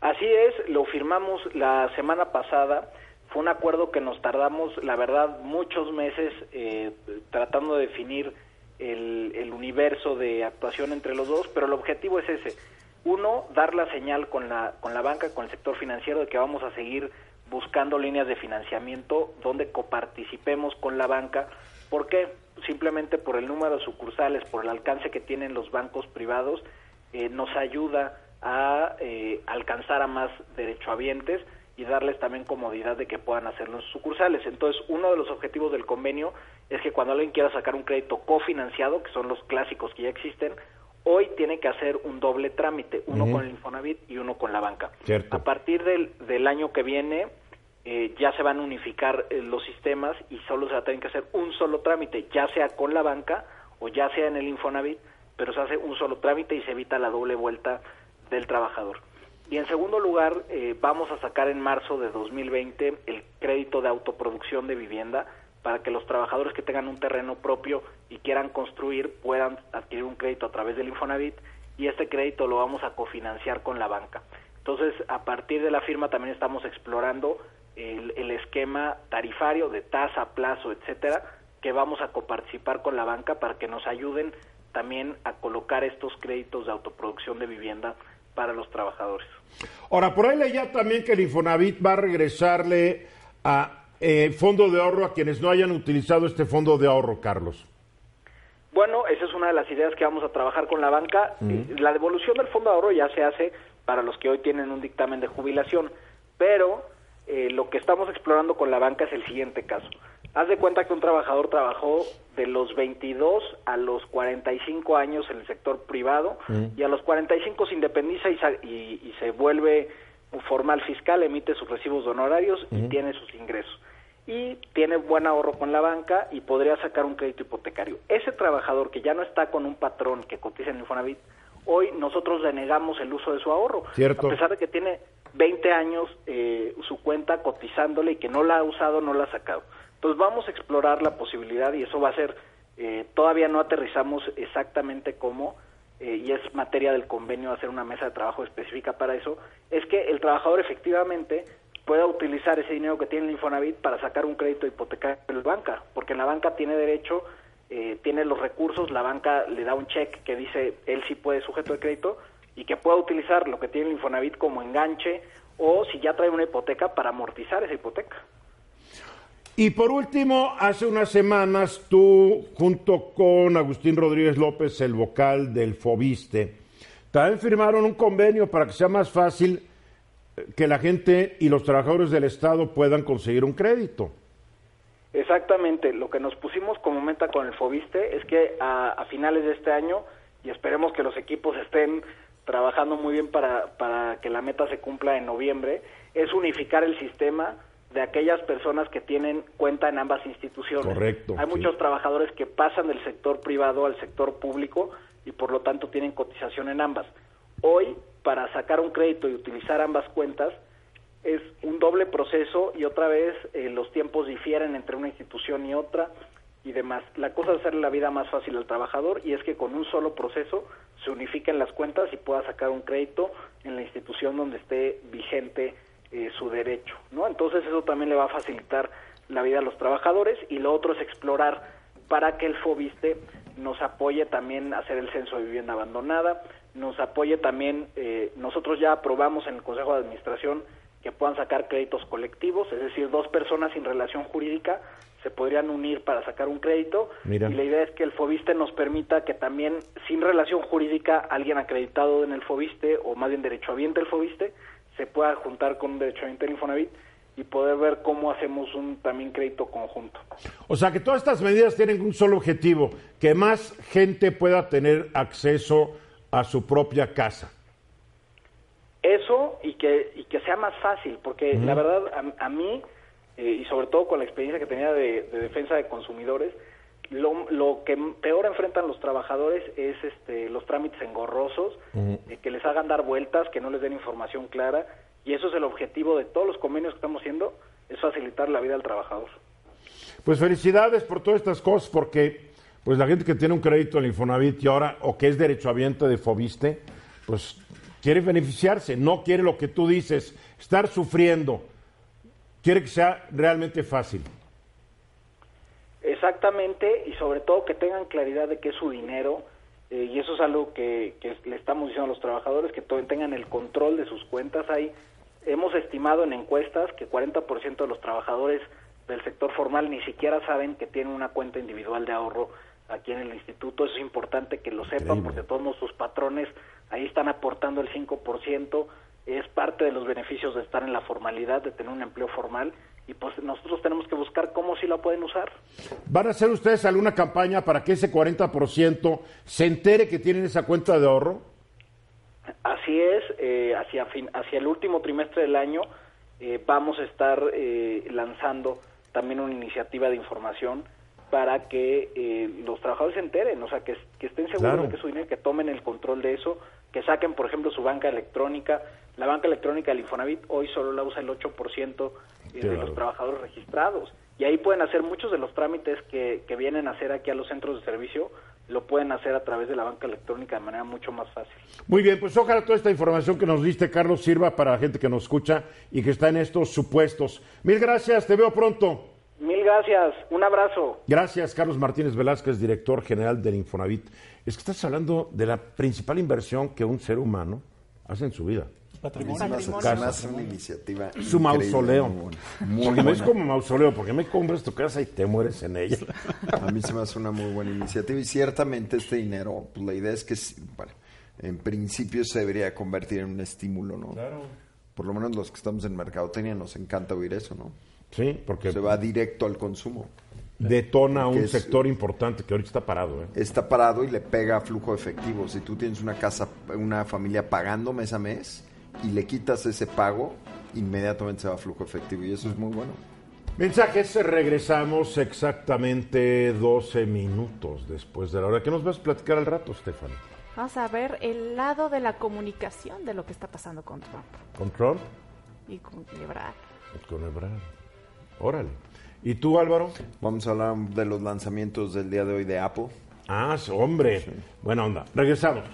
[SPEAKER 6] Así es, lo firmamos la semana pasada. Fue un acuerdo que nos tardamos, la verdad, muchos meses eh, tratando de definir el, el universo de actuación entre los dos, pero el objetivo es ese. Uno, dar la señal con la, con la banca, con el sector financiero, de que vamos a seguir buscando líneas de financiamiento donde coparticipemos con la banca. ¿Por qué? Simplemente por el número de sucursales, por el alcance que tienen los bancos privados, eh, nos ayuda a eh, alcanzar a más derechohabientes y darles también comodidad de que puedan hacerlo en sus sucursales. Entonces, uno de los objetivos del convenio es que cuando alguien quiera sacar un crédito cofinanciado, que son los clásicos que ya existen, hoy tiene que hacer un doble trámite, uno con el Infonavit y uno con la banca.
[SPEAKER 1] Cierto.
[SPEAKER 6] A partir del, del año que viene eh, ya se van a unificar eh, los sistemas y solo se va a tener que hacer un solo trámite, ya sea con la banca o ya sea en el Infonavit, pero se hace un solo trámite y se evita la doble vuelta del trabajador. Y en segundo lugar, eh, vamos a sacar en marzo de 2020 el crédito de autoproducción de vivienda para que los trabajadores que tengan un terreno propio y quieran construir puedan adquirir un crédito a través del Infonavit y este crédito lo vamos a cofinanciar con la banca. Entonces, a partir de la firma también estamos explorando el, el esquema tarifario de tasa, plazo, etcétera, que vamos a coparticipar con la banca para que nos ayuden también a colocar estos créditos de autoproducción de vivienda para los trabajadores.
[SPEAKER 1] Ahora, por ahí leía también que el Infonavit va a regresarle a eh, fondo de ahorro a quienes no hayan utilizado este fondo de ahorro, Carlos.
[SPEAKER 6] Bueno, esa es una de las ideas que vamos a trabajar con la banca. Eh, La devolución del fondo de ahorro ya se hace para los que hoy tienen un dictamen de jubilación, pero eh, lo que estamos explorando con la banca es el siguiente caso. Haz de cuenta que un trabajador trabajó de los 22 a los 45 años en el sector privado y a los 45 se independiza y, y- y se vuelve formal fiscal, emite sus recibos de honorarios y tiene sus ingresos y tiene buen ahorro con la banca y podría sacar un crédito hipotecario. Ese trabajador que ya no está con un patrón que cotiza en Infonavit, hoy nosotros le negamos el uso de su ahorro.
[SPEAKER 1] Cierto.
[SPEAKER 6] A pesar de que tiene 20 años eh, su cuenta cotizándole y que no la ha usado, no la ha sacado. Entonces vamos a explorar la posibilidad y eso va a ser, eh, todavía no aterrizamos exactamente cómo, eh, y es materia del convenio hacer una mesa de trabajo específica para eso, es que el trabajador efectivamente pueda utilizar ese dinero que tiene el Infonavit para sacar un crédito hipotecario en la banca, porque en la banca tiene derecho, eh, tiene los recursos, la banca le da un cheque que dice él sí puede sujeto de crédito y que pueda utilizar lo que tiene el Infonavit como enganche o si ya trae una hipoteca para amortizar esa hipoteca.
[SPEAKER 1] Y por último, hace unas semanas tú, junto con Agustín Rodríguez López, el vocal del Fobiste, también firmaron un convenio para que sea más fácil eh, que la gente y los trabajadores del Estado puedan conseguir un crédito.
[SPEAKER 6] Exactamente, lo que nos pusimos como meta con el Fobiste es que a, a finales de este año, y esperemos que los equipos estén trabajando muy bien para, para que la meta se cumpla en noviembre, es unificar el sistema de aquellas personas que tienen cuenta en ambas instituciones.
[SPEAKER 1] Correcto,
[SPEAKER 6] Hay
[SPEAKER 1] sí.
[SPEAKER 6] muchos trabajadores que pasan del sector privado al sector público y por lo tanto tienen cotización en ambas. Hoy, para sacar un crédito y utilizar ambas cuentas, es un doble proceso y otra vez eh, los tiempos difieren entre una institución y otra y demás. La cosa es hacerle la vida más fácil al trabajador y es que con un solo proceso se unifiquen las cuentas y pueda sacar un crédito en la institución donde esté vigente eh, su derecho, ¿no? Entonces eso también le va a facilitar la vida a los trabajadores y lo otro es explorar para que el FOBISTE nos apoye también a hacer el censo de vivienda abandonada, nos apoye también, eh, nosotros ya aprobamos en el Consejo de Administración que puedan sacar créditos colectivos, es decir, dos personas sin relación jurídica se podrían unir para sacar un crédito
[SPEAKER 1] Mira.
[SPEAKER 6] y la idea es que el FOBISTE nos permita que también sin relación jurídica alguien acreditado en el FOBISTE o más bien derechohabiente del FOBISTE se pueda juntar con un derechohabiente del Infonavit y poder ver cómo hacemos un también crédito conjunto.
[SPEAKER 1] O sea que todas estas medidas tienen un solo objetivo, que más gente pueda tener acceso a su propia casa.
[SPEAKER 6] Eso y que, y que sea más fácil, porque la verdad a, a mí, eh, y sobre todo con la experiencia que tenía de, de defensa de consumidores, lo, lo que peor enfrentan los trabajadores es este, los trámites engorrosos, eh, que les hagan dar vueltas, que no les den información clara, y eso es el objetivo de todos los convenios que estamos haciendo, es facilitar la vida al trabajador.
[SPEAKER 1] Pues felicidades por todas estas cosas, porque pues la gente que tiene un crédito en el Infonavit y ahora, o que es derechohabiente de Fobiste, pues quiere beneficiarse, no quiere lo que tú dices, estar sufriendo, quiere que sea realmente fácil.
[SPEAKER 6] Exactamente, y sobre todo que tengan claridad de qué es su dinero, eh, y eso es algo que, que le estamos diciendo a los trabajadores, que tengan el control de sus cuentas. Hay, hemos estimado en encuestas que 40% de los trabajadores del sector formal ni siquiera saben que tienen una cuenta individual de ahorro aquí en el instituto. Eso es importante que lo sepan,
[SPEAKER 1] Increíble.
[SPEAKER 6] porque todos sus patrones ahí están aportando el 5%, es parte de los beneficios de estar en la formalidad, de tener un empleo formal, y pues nosotros tenemos que buscar cómo sí la pueden usar.
[SPEAKER 1] ¿Van a hacer ustedes alguna campaña para que ese 40% se entere que tienen esa cuenta de ahorro?
[SPEAKER 6] Así es, eh, hacia, fin, hacia el último trimestre del año eh, vamos a estar eh, lanzando también una iniciativa de información para que eh, los trabajadores se enteren, o sea, que, que estén seguros
[SPEAKER 1] Claro.
[SPEAKER 6] de que su dinero, que tomen el control de eso, que saquen, por ejemplo, su banca electrónica. La banca electrónica del Infonavit hoy solo la usa el 8% eh, de los trabajadores registrados. Y ahí pueden hacer muchos de los trámites que, que vienen a hacer aquí a los centros de servicio, lo pueden hacer a través de la banca electrónica de manera mucho más fácil.
[SPEAKER 1] Muy bien, pues ojalá toda esta información que nos diste, Carlos, sirva para la gente que nos escucha y que está en estos supuestos. Mil gracias, te veo pronto.
[SPEAKER 6] Mil gracias, un abrazo.
[SPEAKER 1] Gracias, Carlos Martínez Velázquez, director general del Infonavit. Es que estás hablando de la principal inversión que un ser humano hace en su vida.
[SPEAKER 5] Patrimonio.
[SPEAKER 3] Patrimonio.
[SPEAKER 2] se me hace una iniciativa.
[SPEAKER 1] Su mausoleo.
[SPEAKER 2] muy buena, muy
[SPEAKER 1] porque no es
[SPEAKER 2] buena.
[SPEAKER 1] como mausoleo, porque me compras tu casa y te mueres en ella.
[SPEAKER 2] A mí se me hace una muy buena iniciativa y ciertamente este dinero, pues la idea es que, bueno, en principio se debería convertir en un estímulo, ¿no? Claro. Por lo menos los que estamos en mercadotecnia nos encanta oír eso, ¿no?
[SPEAKER 1] Sí, porque
[SPEAKER 2] Se va directo al consumo.
[SPEAKER 1] detona un
[SPEAKER 2] es-
[SPEAKER 1] sector importante que ahorita está parado. ¿eh?
[SPEAKER 2] Está parado y le pega a flujo efectivo. Si tú tienes una casa, una familia pagando mes a mes y le quitas ese pago, inmediatamente se va a flujo efectivo y eso es muy bueno.
[SPEAKER 1] Mensajes, regresamos exactamente 12 minutos después de la hora. ¿Qué nos vas a platicar al rato, Stephanie?
[SPEAKER 3] Vamos a ver el lado de la comunicación de lo que está pasando con Trump
[SPEAKER 1] ¿Control?
[SPEAKER 3] y con Ebrard.
[SPEAKER 1] Con Ebrard. Órale. ¿Y tú, Álvaro?
[SPEAKER 2] Vamos a hablar de los lanzamientos del día de hoy de Apple.
[SPEAKER 1] Ah, sí, hombre. Buena onda. Regresamos.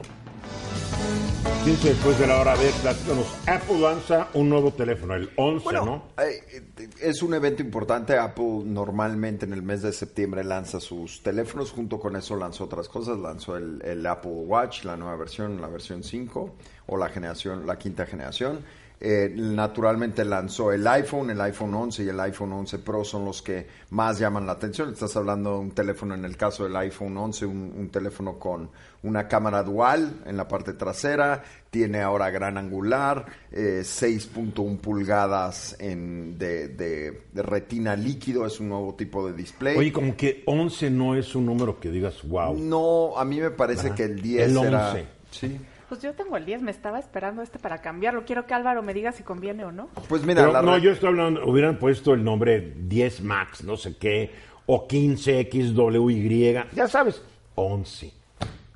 [SPEAKER 1] 15 después de la hora. Ver, platícanos. Apple lanza un nuevo teléfono, el 11, ¿no?
[SPEAKER 2] Eh, eh, es un evento importante. Apple normalmente en el mes de septiembre lanza sus teléfonos. Junto con eso lanzó otras cosas. Lanzó el, el Apple Watch, la nueva versión, la versión 5 o la generación, la quinta generación. Eh, naturalmente lanzó el iPhone, el iPhone 11 y el iPhone 11 Pro son los que más llaman la atención. Estás hablando de un teléfono, en el caso del iPhone 11, un, un teléfono con una cámara dual en la parte trasera, tiene ahora gran angular, eh, 6.1 pulgadas en, de, de- de retina líquido, es un nuevo tipo de display.
[SPEAKER 1] Oye, como que 11 no es un número que digas, wow.
[SPEAKER 2] no, a mí me parece que el 10
[SPEAKER 1] El
[SPEAKER 2] era...
[SPEAKER 1] 11.
[SPEAKER 2] Sí.
[SPEAKER 3] Pues yo tengo el 10, me estaba esperando este para cambiarlo. Quiero que Álvaro me diga si conviene o no.
[SPEAKER 2] Pues mira,
[SPEAKER 1] Pero
[SPEAKER 2] la
[SPEAKER 1] no, yo estoy hablando, hubieran puesto el nombre 10 Max, no sé qué, o 15XWY, ya sabes, 11.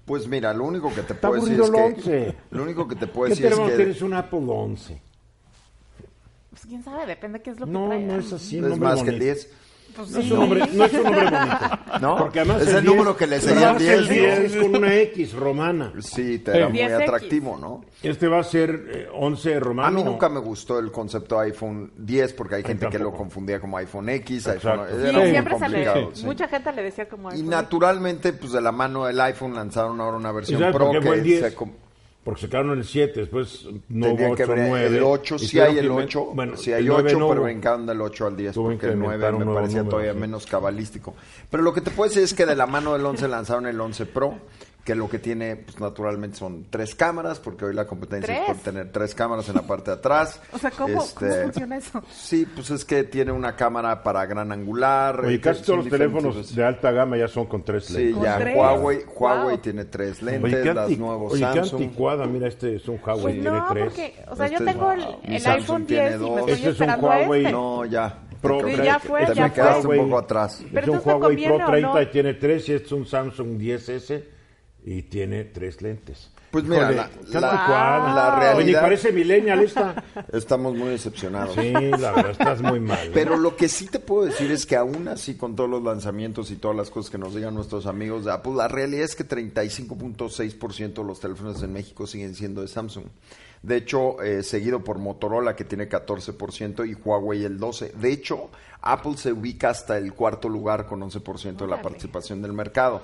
[SPEAKER 2] Pues mira, lo único que te
[SPEAKER 1] Está
[SPEAKER 2] puedo decir es
[SPEAKER 1] el
[SPEAKER 2] que
[SPEAKER 1] 11.
[SPEAKER 2] lo único que te puedo
[SPEAKER 1] ¿Qué
[SPEAKER 2] decir es que
[SPEAKER 1] tienes un Apple 11?
[SPEAKER 3] Pues quién sabe, depende qué es lo que
[SPEAKER 1] No,
[SPEAKER 3] traigan.
[SPEAKER 1] no es así.
[SPEAKER 2] es
[SPEAKER 1] nombre
[SPEAKER 2] más que el
[SPEAKER 1] bonito.
[SPEAKER 2] 10.
[SPEAKER 3] Pues
[SPEAKER 1] No es
[SPEAKER 3] sí.
[SPEAKER 1] un nombre, no es un nombre bonito.
[SPEAKER 2] ¿No?
[SPEAKER 1] Porque además
[SPEAKER 2] Es el
[SPEAKER 1] 10
[SPEAKER 2] número que le
[SPEAKER 1] además
[SPEAKER 2] 10,
[SPEAKER 1] el 10
[SPEAKER 2] ¿no?
[SPEAKER 1] es con una X romana.
[SPEAKER 2] Sí, te era
[SPEAKER 5] Sí.
[SPEAKER 2] muy
[SPEAKER 3] 10X.
[SPEAKER 2] atractivo, ¿no?
[SPEAKER 1] Este va a ser eh, 11 romano.
[SPEAKER 2] A mí nunca me gustó el concepto iPhone 10 porque hay gente que lo confundía como iPhone X,
[SPEAKER 1] Exacto.
[SPEAKER 2] iPhone...
[SPEAKER 3] Sí,
[SPEAKER 2] Era muy
[SPEAKER 3] siempre le,
[SPEAKER 2] complicado. sí.
[SPEAKER 3] mucha gente le decía como
[SPEAKER 2] Y
[SPEAKER 3] iPhone.
[SPEAKER 2] naturalmente, pues de la mano del iPhone lanzaron ahora una
[SPEAKER 1] ¿Y
[SPEAKER 2] versión Pro
[SPEAKER 1] el
[SPEAKER 2] que
[SPEAKER 1] 10?
[SPEAKER 2] se
[SPEAKER 1] Porque sacaron el 7, después no
[SPEAKER 2] Tendría
[SPEAKER 1] hubo
[SPEAKER 2] que
[SPEAKER 1] 8
[SPEAKER 2] ver
[SPEAKER 1] 9.
[SPEAKER 2] el 8, sí hay el 8,
[SPEAKER 1] Bueno,
[SPEAKER 2] sí hay
[SPEAKER 1] el 9
[SPEAKER 2] 8,
[SPEAKER 1] no
[SPEAKER 2] pero brincaron del 8 al 10
[SPEAKER 1] Tuvo
[SPEAKER 2] porque el 9
[SPEAKER 1] incrementar un
[SPEAKER 2] me parecía
[SPEAKER 1] número,
[SPEAKER 2] todavía
[SPEAKER 1] sí.
[SPEAKER 2] menos cabalístico. Pero lo que te puedo decir es que de la mano del 11 (laughs) lanzaron el 11 Pro, que lo que tiene, pues naturalmente son tres cámaras, porque hoy la competencia es
[SPEAKER 3] ¿Tres?
[SPEAKER 2] por tener tres cámaras en la parte de atrás. (laughs)
[SPEAKER 3] O sea, ¿cómo,
[SPEAKER 2] Este,
[SPEAKER 3] ¿cómo funciona eso?
[SPEAKER 2] Sí, pues es que tiene una cámara para gran angular.
[SPEAKER 1] Oye,
[SPEAKER 2] eh,
[SPEAKER 1] casi todos los
[SPEAKER 2] diferentes,
[SPEAKER 1] teléfonos de alta gama ya son con tres
[SPEAKER 2] Sí,
[SPEAKER 1] lentes.
[SPEAKER 3] Con
[SPEAKER 2] ya
[SPEAKER 3] tres.
[SPEAKER 2] Huawei,
[SPEAKER 3] Wow.
[SPEAKER 2] Huawei tiene tres lentes,
[SPEAKER 1] Oye, qué,
[SPEAKER 2] las nuevos
[SPEAKER 1] oye, qué anticuada, mira, este es un Huawei,
[SPEAKER 3] Pues
[SPEAKER 1] tiene
[SPEAKER 3] no,
[SPEAKER 1] tres.
[SPEAKER 3] porque, o sea, yo
[SPEAKER 2] Este es-
[SPEAKER 3] tengo el,
[SPEAKER 2] mi
[SPEAKER 3] el
[SPEAKER 2] Samsung
[SPEAKER 3] iPhone
[SPEAKER 2] tiene
[SPEAKER 3] 10 y me estoy
[SPEAKER 1] Este es un Huawei.
[SPEAKER 3] este.
[SPEAKER 2] No, ya.
[SPEAKER 1] Pro,
[SPEAKER 3] Sí, ya fue,
[SPEAKER 2] te
[SPEAKER 3] ya
[SPEAKER 2] me quedaste
[SPEAKER 3] fue.
[SPEAKER 2] un poco atrás.
[SPEAKER 1] Es
[SPEAKER 3] Pero
[SPEAKER 1] un
[SPEAKER 3] entonces, ¿me
[SPEAKER 1] Huawei Pro
[SPEAKER 3] conviene o
[SPEAKER 1] 30
[SPEAKER 3] no?
[SPEAKER 1] y tiene tres, y este es un Samsung 10S y tiene tres lentes.
[SPEAKER 2] Pues mira,
[SPEAKER 1] Híjole,
[SPEAKER 2] la- la-
[SPEAKER 1] anticuada.
[SPEAKER 2] la
[SPEAKER 1] Oye, ni
[SPEAKER 2] realidad-
[SPEAKER 1] parece millennial esta. (laughs)
[SPEAKER 2] Estamos muy decepcionados.
[SPEAKER 1] Sí, la verdad, estás muy mal. ¿eh?
[SPEAKER 2] Pero lo que sí te puedo decir es que aún así, con todos los lanzamientos y todas las cosas que nos digan nuestros amigos de Apple, la realidad es que 35.6% de los teléfonos en México siguen siendo de Samsung. De hecho, eh, seguido por Motorola, que tiene 14%, y Huawei el 12%. De hecho, Apple se ubica hasta el cuarto lugar con 11% de la participación del mercado.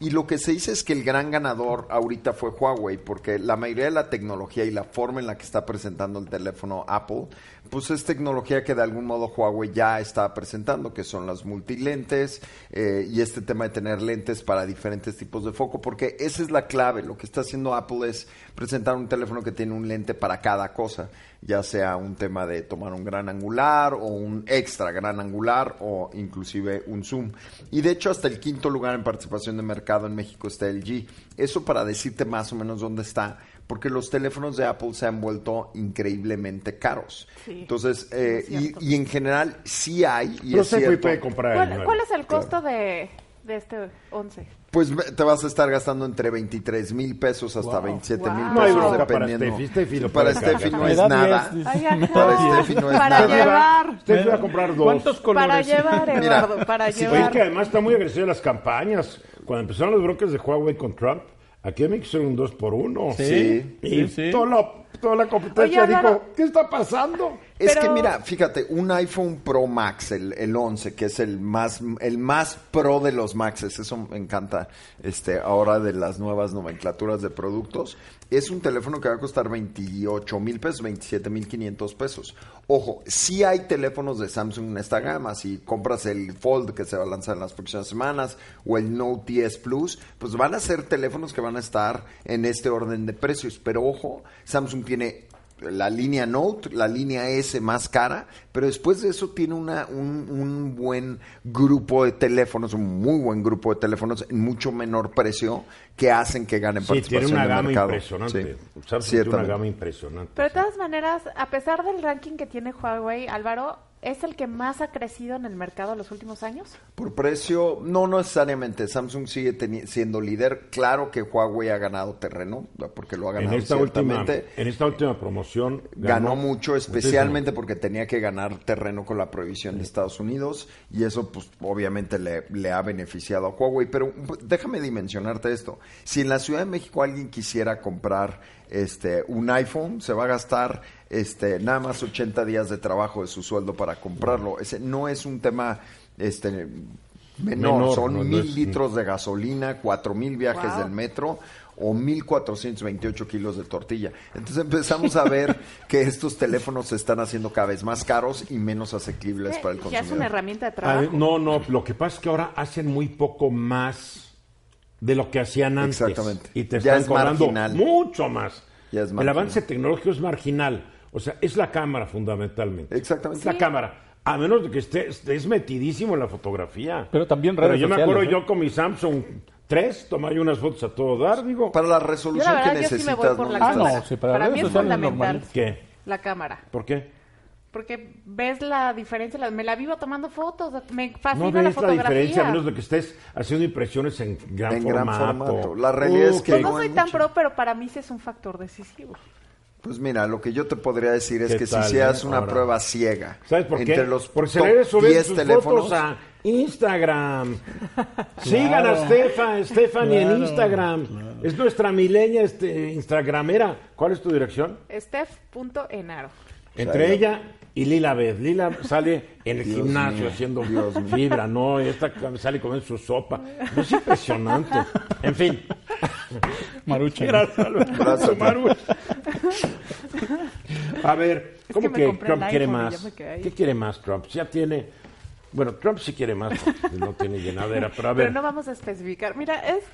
[SPEAKER 2] Y lo que se dice es que el gran ganador ahorita fue Huawei, porque la mayoría de la tecnología y la forma en la que está presentando el teléfono Apple, pues es tecnología que de algún modo Huawei ya está presentando, que son las multilentes eh, y este tema de tener lentes para diferentes tipos de foco, porque esa es la clave. Lo que está haciendo Apple es presentar un teléfono que tiene un lente para cada cosa, ya sea un tema de tomar un gran angular o un extra gran angular o inclusive un zoom. Y de hecho hasta el quinto lugar en participación de mercado en México está el G. Eso para decirte más o menos dónde está, porque los teléfonos de Apple se han vuelto increíblemente caros.
[SPEAKER 3] Sí,
[SPEAKER 2] Entonces, eh,
[SPEAKER 3] es
[SPEAKER 2] y, y en general sí hay, y
[SPEAKER 1] Pero
[SPEAKER 2] es cierto.
[SPEAKER 1] puede comprar el
[SPEAKER 3] ¿Cuál,
[SPEAKER 1] nuevo.
[SPEAKER 3] cuál es el costo de, de este 11?
[SPEAKER 2] Pues te vas a estar gastando entre 23 mil pesos hasta
[SPEAKER 5] Wow.
[SPEAKER 2] 27 mil
[SPEAKER 3] Wow.
[SPEAKER 1] No hay
[SPEAKER 2] pesos.
[SPEAKER 1] para
[SPEAKER 2] dependiendo.
[SPEAKER 1] Steffi, Steffi lo
[SPEAKER 2] para Steffi no es
[SPEAKER 5] da
[SPEAKER 2] nada.
[SPEAKER 5] 10,
[SPEAKER 3] Ay,
[SPEAKER 5] dice.
[SPEAKER 3] ajá.
[SPEAKER 2] Para Steffi no es
[SPEAKER 3] Para
[SPEAKER 2] nada.
[SPEAKER 3] Llevar.
[SPEAKER 1] Steffi va a comprar dos.
[SPEAKER 5] ¿Cuántos colores?
[SPEAKER 3] Para llevar,
[SPEAKER 2] Mira,
[SPEAKER 3] Eduardo, para
[SPEAKER 2] sí,
[SPEAKER 1] Oye,
[SPEAKER 3] llevar.
[SPEAKER 1] que además está muy agresiva las campañas. Cuando empezaron los broncas de Huawei con Trump, aquí en México son un 2 por 1
[SPEAKER 2] Sí.
[SPEAKER 1] Y
[SPEAKER 5] Sí,
[SPEAKER 1] la, toda la competencia
[SPEAKER 3] Oye,
[SPEAKER 1] dijo, ¿qué está pasando?
[SPEAKER 2] Es
[SPEAKER 3] Pero-
[SPEAKER 2] que mira, fíjate, un iPhone Pro Max, el, el 11, que es el más el más pro de los Maxes, eso me encanta este ahora de las nuevas nomenclaturas de productos, es un teléfono que va a costar 28 mil pesos, 27 mil 500 pesos. Ojo, sí hay teléfonos de Samsung en esta gama, si compras el Fold que se va a lanzar en las próximas semanas o el Note 10 Plus, pues van a ser teléfonos que van a estar en este orden de precios, pero ojo, Samsung tiene la línea Note, la línea S más cara, pero después de eso tiene una, un, un buen grupo de teléfonos, un muy buen grupo de teléfonos en mucho menor precio que hacen que ganen
[SPEAKER 1] Sí, tiene
[SPEAKER 2] participación
[SPEAKER 1] una
[SPEAKER 2] de
[SPEAKER 1] gama
[SPEAKER 2] mercado.
[SPEAKER 1] impresionante.
[SPEAKER 2] Sí,
[SPEAKER 1] Samsung tiene una
[SPEAKER 2] ciertamente.
[SPEAKER 1] gama impresionante.
[SPEAKER 3] Pero de todas maneras, a pesar del ranking que tiene Huawei, Álvaro, ¿es el que más ha crecido en el mercado en los últimos años?
[SPEAKER 2] Por precio, no no necesariamente. Samsung sigue siendo líder. Claro que Huawei ha ganado terreno, porque lo ha
[SPEAKER 1] En
[SPEAKER 2] ganado
[SPEAKER 1] esta, última, en esta última promoción
[SPEAKER 2] ganó mucho,
[SPEAKER 1] muchísimo.
[SPEAKER 2] especialmente porque tenía que ganar terreno con la prohibición de Estados Unidos y eso pues obviamente le, le ha beneficiado a Huawei. Pero pues, déjame dimensionarte esto. Si en la Ciudad de México alguien quisiera comprar este un iPhone, se va a gastar este nada más 80 días de trabajo de su sueldo para comprarlo. Ese no es un tema este menor,
[SPEAKER 1] Menor,
[SPEAKER 2] son
[SPEAKER 1] no, no
[SPEAKER 2] mil
[SPEAKER 1] es-
[SPEAKER 2] litros de gasolina, cuatro mil viajes
[SPEAKER 3] Wow.
[SPEAKER 2] del metro o 1.428 kilos de tortilla. Entonces empezamos a ver (laughs) que estos teléfonos se están haciendo cada vez más caros y menos asequibles para el
[SPEAKER 3] Eh, ya es una
[SPEAKER 2] consumidor.
[SPEAKER 3] herramienta de
[SPEAKER 1] A
[SPEAKER 3] trabajo.
[SPEAKER 1] ver, no, no, lo que pasa es que ahora hacen muy poco más de lo que hacían antes.
[SPEAKER 2] Exactamente.
[SPEAKER 1] Y te
[SPEAKER 2] Ya
[SPEAKER 1] están
[SPEAKER 2] es
[SPEAKER 1] cobrando
[SPEAKER 2] marginal.
[SPEAKER 1] mucho más.
[SPEAKER 2] Ya es
[SPEAKER 1] El avance tecnológico es marginal. O sea, es la cámara fundamentalmente.
[SPEAKER 2] Exactamente.
[SPEAKER 1] Es la cámara. A menos de que estés, estés metidísimo en la fotografía.
[SPEAKER 5] Pero también
[SPEAKER 1] Pero
[SPEAKER 5] redes
[SPEAKER 1] yo me acuerdo
[SPEAKER 5] ¿eh?
[SPEAKER 1] yo con mi Samsung 3, tomaba yo unas fotos a todo dar, digo.
[SPEAKER 2] Para la
[SPEAKER 3] Yo
[SPEAKER 2] resolución
[SPEAKER 3] la verdad,
[SPEAKER 2] que
[SPEAKER 3] yo sí me
[SPEAKER 2] necesitas.
[SPEAKER 3] voy por la
[SPEAKER 5] Ah, no, sí, para
[SPEAKER 3] para
[SPEAKER 5] redes
[SPEAKER 3] mí es fundamental.
[SPEAKER 1] ¿Qué?
[SPEAKER 3] la cámara.
[SPEAKER 1] ¿Por qué?
[SPEAKER 3] Porque ves la diferencia, la- me la vivo tomando fotos, me fascina
[SPEAKER 1] No
[SPEAKER 3] la
[SPEAKER 1] ves la
[SPEAKER 3] fotografía.
[SPEAKER 1] diferencia, a menos de que estés haciendo impresiones en gran
[SPEAKER 2] En gran
[SPEAKER 1] formato.
[SPEAKER 2] formato. La realidad es que
[SPEAKER 3] Pues
[SPEAKER 2] no
[SPEAKER 3] soy tan
[SPEAKER 2] mucho.
[SPEAKER 3] pro, pero para mí sí es un factor decisivo.
[SPEAKER 2] Pues mira, lo que yo te podría decir es
[SPEAKER 1] ¿Qué
[SPEAKER 2] que
[SPEAKER 1] tal,
[SPEAKER 2] si seas
[SPEAKER 1] eh?
[SPEAKER 2] una
[SPEAKER 1] Ahora.
[SPEAKER 2] prueba ciega
[SPEAKER 1] ¿Sabes por qué?
[SPEAKER 2] entre los
[SPEAKER 1] Porque se
[SPEAKER 2] top
[SPEAKER 1] le suben
[SPEAKER 2] 10
[SPEAKER 1] sus
[SPEAKER 2] teléfonos,
[SPEAKER 1] fotos a Instagram. (laughs) Sigan a Stefa, Stephanie en
[SPEAKER 5] Claro,
[SPEAKER 1] Instagram. Es nuestra mileña este, Instagramera. ¿Cuál es tu dirección?
[SPEAKER 3] Steph.enaro.
[SPEAKER 1] Entre
[SPEAKER 2] sea,
[SPEAKER 1] ella y Lila Beth. Lila sale en el
[SPEAKER 2] Dios
[SPEAKER 1] gimnasio
[SPEAKER 2] mío,
[SPEAKER 1] haciendo
[SPEAKER 2] Dios
[SPEAKER 1] fibra, ¿no? Y esta sale comiendo su sopa. Es impresionante. En fin.
[SPEAKER 5] Marucha.
[SPEAKER 1] Gracias, Alberto.
[SPEAKER 2] Gracias.
[SPEAKER 1] Maru. A ver,
[SPEAKER 3] Es
[SPEAKER 1] ¿cómo
[SPEAKER 3] que
[SPEAKER 1] Trump quiere más? ¿Qué quiere más Trump? Ya tiene... Bueno, Trump sí quiere más, porque no tiene llenadera, pero a ver...
[SPEAKER 3] Pero no vamos a especificar. Mira, es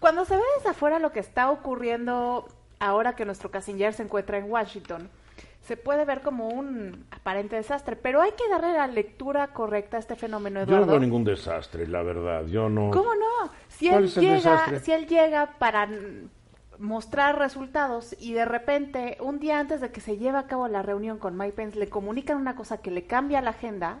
[SPEAKER 3] cuando se ve desde afuera lo que está ocurriendo ahora que nuestro canciller se encuentra en Washington, se puede ver como un aparente desastre, pero hay que darle la lectura correcta a este fenómeno,
[SPEAKER 1] Yo no
[SPEAKER 3] Eduardo.
[SPEAKER 1] veo ningún desastre, la verdad. Yo no...
[SPEAKER 3] ¿Cómo no? Si
[SPEAKER 1] ¿Cuál
[SPEAKER 3] él llega,
[SPEAKER 1] desastre?
[SPEAKER 3] si él llega para mostrar resultados y de repente un día antes de que se lleve a cabo la reunión con Mike Pence le comunican una cosa que le cambia la agenda,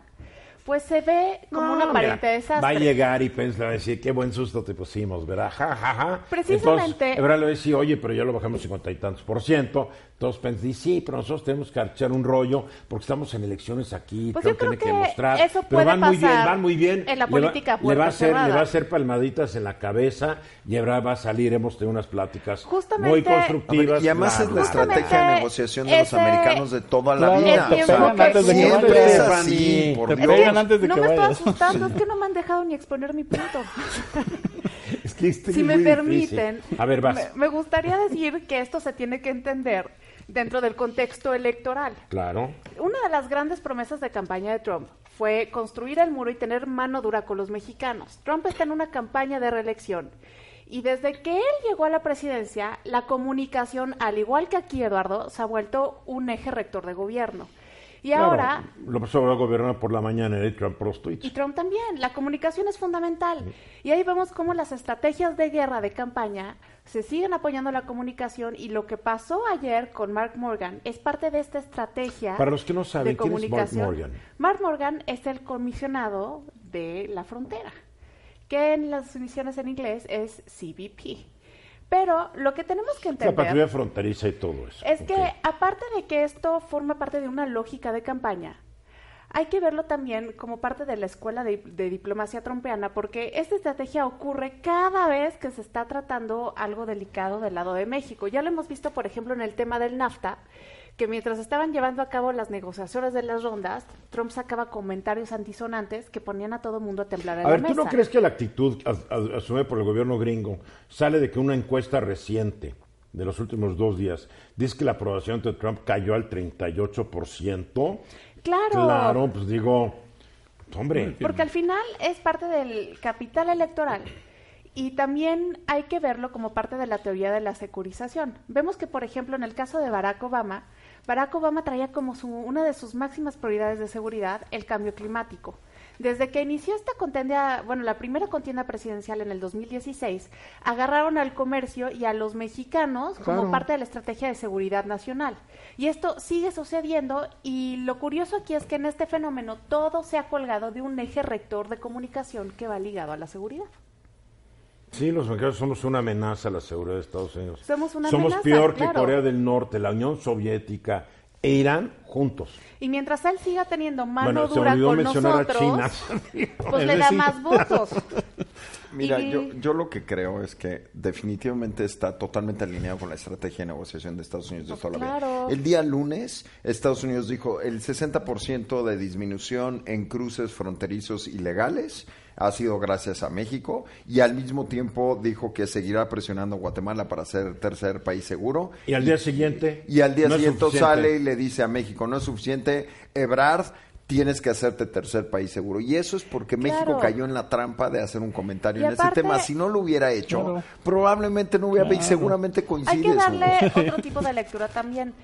[SPEAKER 3] pues se ve como
[SPEAKER 1] No,
[SPEAKER 3] un aparente
[SPEAKER 1] mira,
[SPEAKER 3] desastre.
[SPEAKER 1] Va a llegar y Pence le va a decir, qué buen susto te pusimos, ¿verdad? Ja, ja, ja.
[SPEAKER 3] Precisamente-
[SPEAKER 1] Entonces, le va a decir, oye, pero ya lo bajamos cincuenta y tantos por ciento. Entonces Pence dice, sí, pero nosotros tenemos que echar un rollo porque estamos en elecciones aquí,
[SPEAKER 3] Pues yo creo
[SPEAKER 1] que
[SPEAKER 3] que
[SPEAKER 1] mostrar.
[SPEAKER 3] eso
[SPEAKER 1] pero
[SPEAKER 3] puede
[SPEAKER 1] van muy bien, van muy bien.
[SPEAKER 3] en la
[SPEAKER 1] Le va-
[SPEAKER 3] política a
[SPEAKER 1] le va a
[SPEAKER 3] puerta
[SPEAKER 1] hacer, le va a hacer palmaditas en la cabeza y Ebrard va a salir, hemos tenido unas pláticas
[SPEAKER 3] Justamente-
[SPEAKER 1] muy
[SPEAKER 3] ver,
[SPEAKER 1] constructivas.
[SPEAKER 2] y además es la estrategia de negociación de los americanos de toda la vida.
[SPEAKER 3] te
[SPEAKER 2] O sea,
[SPEAKER 3] pegan antes de que
[SPEAKER 2] siempre
[SPEAKER 5] vayas.
[SPEAKER 2] es así, por
[SPEAKER 5] Te
[SPEAKER 2] Dios.
[SPEAKER 5] pegan antes de
[SPEAKER 3] no
[SPEAKER 5] que
[SPEAKER 3] me estoy asustando, es que no me han dejado ni exponer mi punto. (laughs)
[SPEAKER 1] Es que este
[SPEAKER 3] si
[SPEAKER 1] es
[SPEAKER 3] me permiten,
[SPEAKER 1] difícil. A ver, vas.
[SPEAKER 3] Me, me gustaría decir que esto se tiene que entender dentro del contexto electoral.
[SPEAKER 1] Claro.
[SPEAKER 3] Una de las grandes promesas de campaña de Trump fue construir el muro y tener mano dura con los mexicanos. Trump está en una campaña de reelección. Y desde que él llegó a la presidencia, la comunicación, al igual que aquí, Eduardo, se ha vuelto un eje rector de gobierno. Y
[SPEAKER 1] Claro,
[SPEAKER 3] ahora,
[SPEAKER 1] López Obrador gobierna por la mañana y Trump por los tweets.
[SPEAKER 3] y Trump también, la comunicación es fundamental. Y ahí vemos cómo las estrategias de guerra de campaña se siguen apoyando la comunicación y lo que pasó ayer con Mark Morgan es parte de esta estrategia
[SPEAKER 1] Para los que no saben,
[SPEAKER 3] de
[SPEAKER 1] ¿quién es Mark. Morgan?
[SPEAKER 3] Mark Morgan es el comisionado de la frontera, que en las definiciones en inglés es CBP. Pero lo que tenemos que
[SPEAKER 1] La
[SPEAKER 3] entender
[SPEAKER 1] patrulla fronteriza y todo eso.
[SPEAKER 3] es que, aparte de que esto forma parte de una lógica de campaña, hay que verlo también como parte de la escuela de, de diplomacia trompeana, porque esta estrategia ocurre cada vez que se está tratando algo delicado del lado de México. Ya lo hemos visto, por ejemplo, en el tema del NAFTA, que mientras estaban llevando a cabo las negociaciones de las rondas, Trump sacaba comentarios antisonantes que ponían a todo mundo a temblar en
[SPEAKER 1] A
[SPEAKER 3] la
[SPEAKER 1] ver, ¿tú no
[SPEAKER 3] mesa.
[SPEAKER 1] crees que la actitud as- asumida por el gobierno gringo sale de que una encuesta reciente de los últimos dos días dice que la aprobación de Trump cayó al 38%?
[SPEAKER 3] Claro.
[SPEAKER 1] Claro, pues digo, hombre,
[SPEAKER 3] Porque al final es parte del capital electoral. Y también hay que verlo como parte de la teoría de la securización. Vemos que, por ejemplo, en el caso de Barack Obama, Barack Obama traía como su, una de sus máximas prioridades de seguridad el cambio climático. Desde que inició esta contienda, bueno, la primera contienda presidencial en el 2016, agarraron al comercio y a los mexicanos como parte de la estrategia de seguridad nacional. Y esto sigue sucediendo y lo curioso aquí es que en este fenómeno todo se ha colgado de un eje rector de comunicación que va ligado a la seguridad.
[SPEAKER 1] sí, los mexicanos somos una amenaza a la seguridad de Estados Unidos.
[SPEAKER 3] Somos una
[SPEAKER 1] Somos
[SPEAKER 3] amenaza,
[SPEAKER 1] peor que. Corea del Norte, la Unión Soviética e Irán juntos.
[SPEAKER 3] Y mientras él siga teniendo mano
[SPEAKER 1] bueno,
[SPEAKER 3] dura
[SPEAKER 1] olvidó
[SPEAKER 3] con
[SPEAKER 1] mencionar
[SPEAKER 3] nosotros,
[SPEAKER 1] a China.
[SPEAKER 3] pues (laughs) le da más votos. (laughs)
[SPEAKER 2] Mira,
[SPEAKER 3] Y-
[SPEAKER 2] yo, yo lo que creo es que definitivamente está totalmente alineado con la estrategia de negociación de Estados Unidos de
[SPEAKER 3] Pues
[SPEAKER 2] toda la
[SPEAKER 3] claro.
[SPEAKER 2] vida. El día lunes, Estados Unidos dijo el 60% de disminución en cruces fronterizos ilegales ha sido gracias a México y al mismo tiempo dijo que seguirá presionando a Guatemala para ser tercer país seguro.
[SPEAKER 1] Y al día siguiente.
[SPEAKER 2] Y al día
[SPEAKER 1] no
[SPEAKER 2] siguiente sale y le dice a México, no es suficiente, Ebrard, tienes que hacerte tercer país seguro. Y eso es porque México
[SPEAKER 3] Claro.
[SPEAKER 2] cayó en la trampa de hacer un comentario
[SPEAKER 3] Y
[SPEAKER 2] en
[SPEAKER 3] aparte-
[SPEAKER 2] ese tema. Si no lo hubiera hecho,
[SPEAKER 5] Claro.
[SPEAKER 2] probablemente no hubiera, y seguramente coincide.
[SPEAKER 3] Hay que darle otro tipo de lectura también.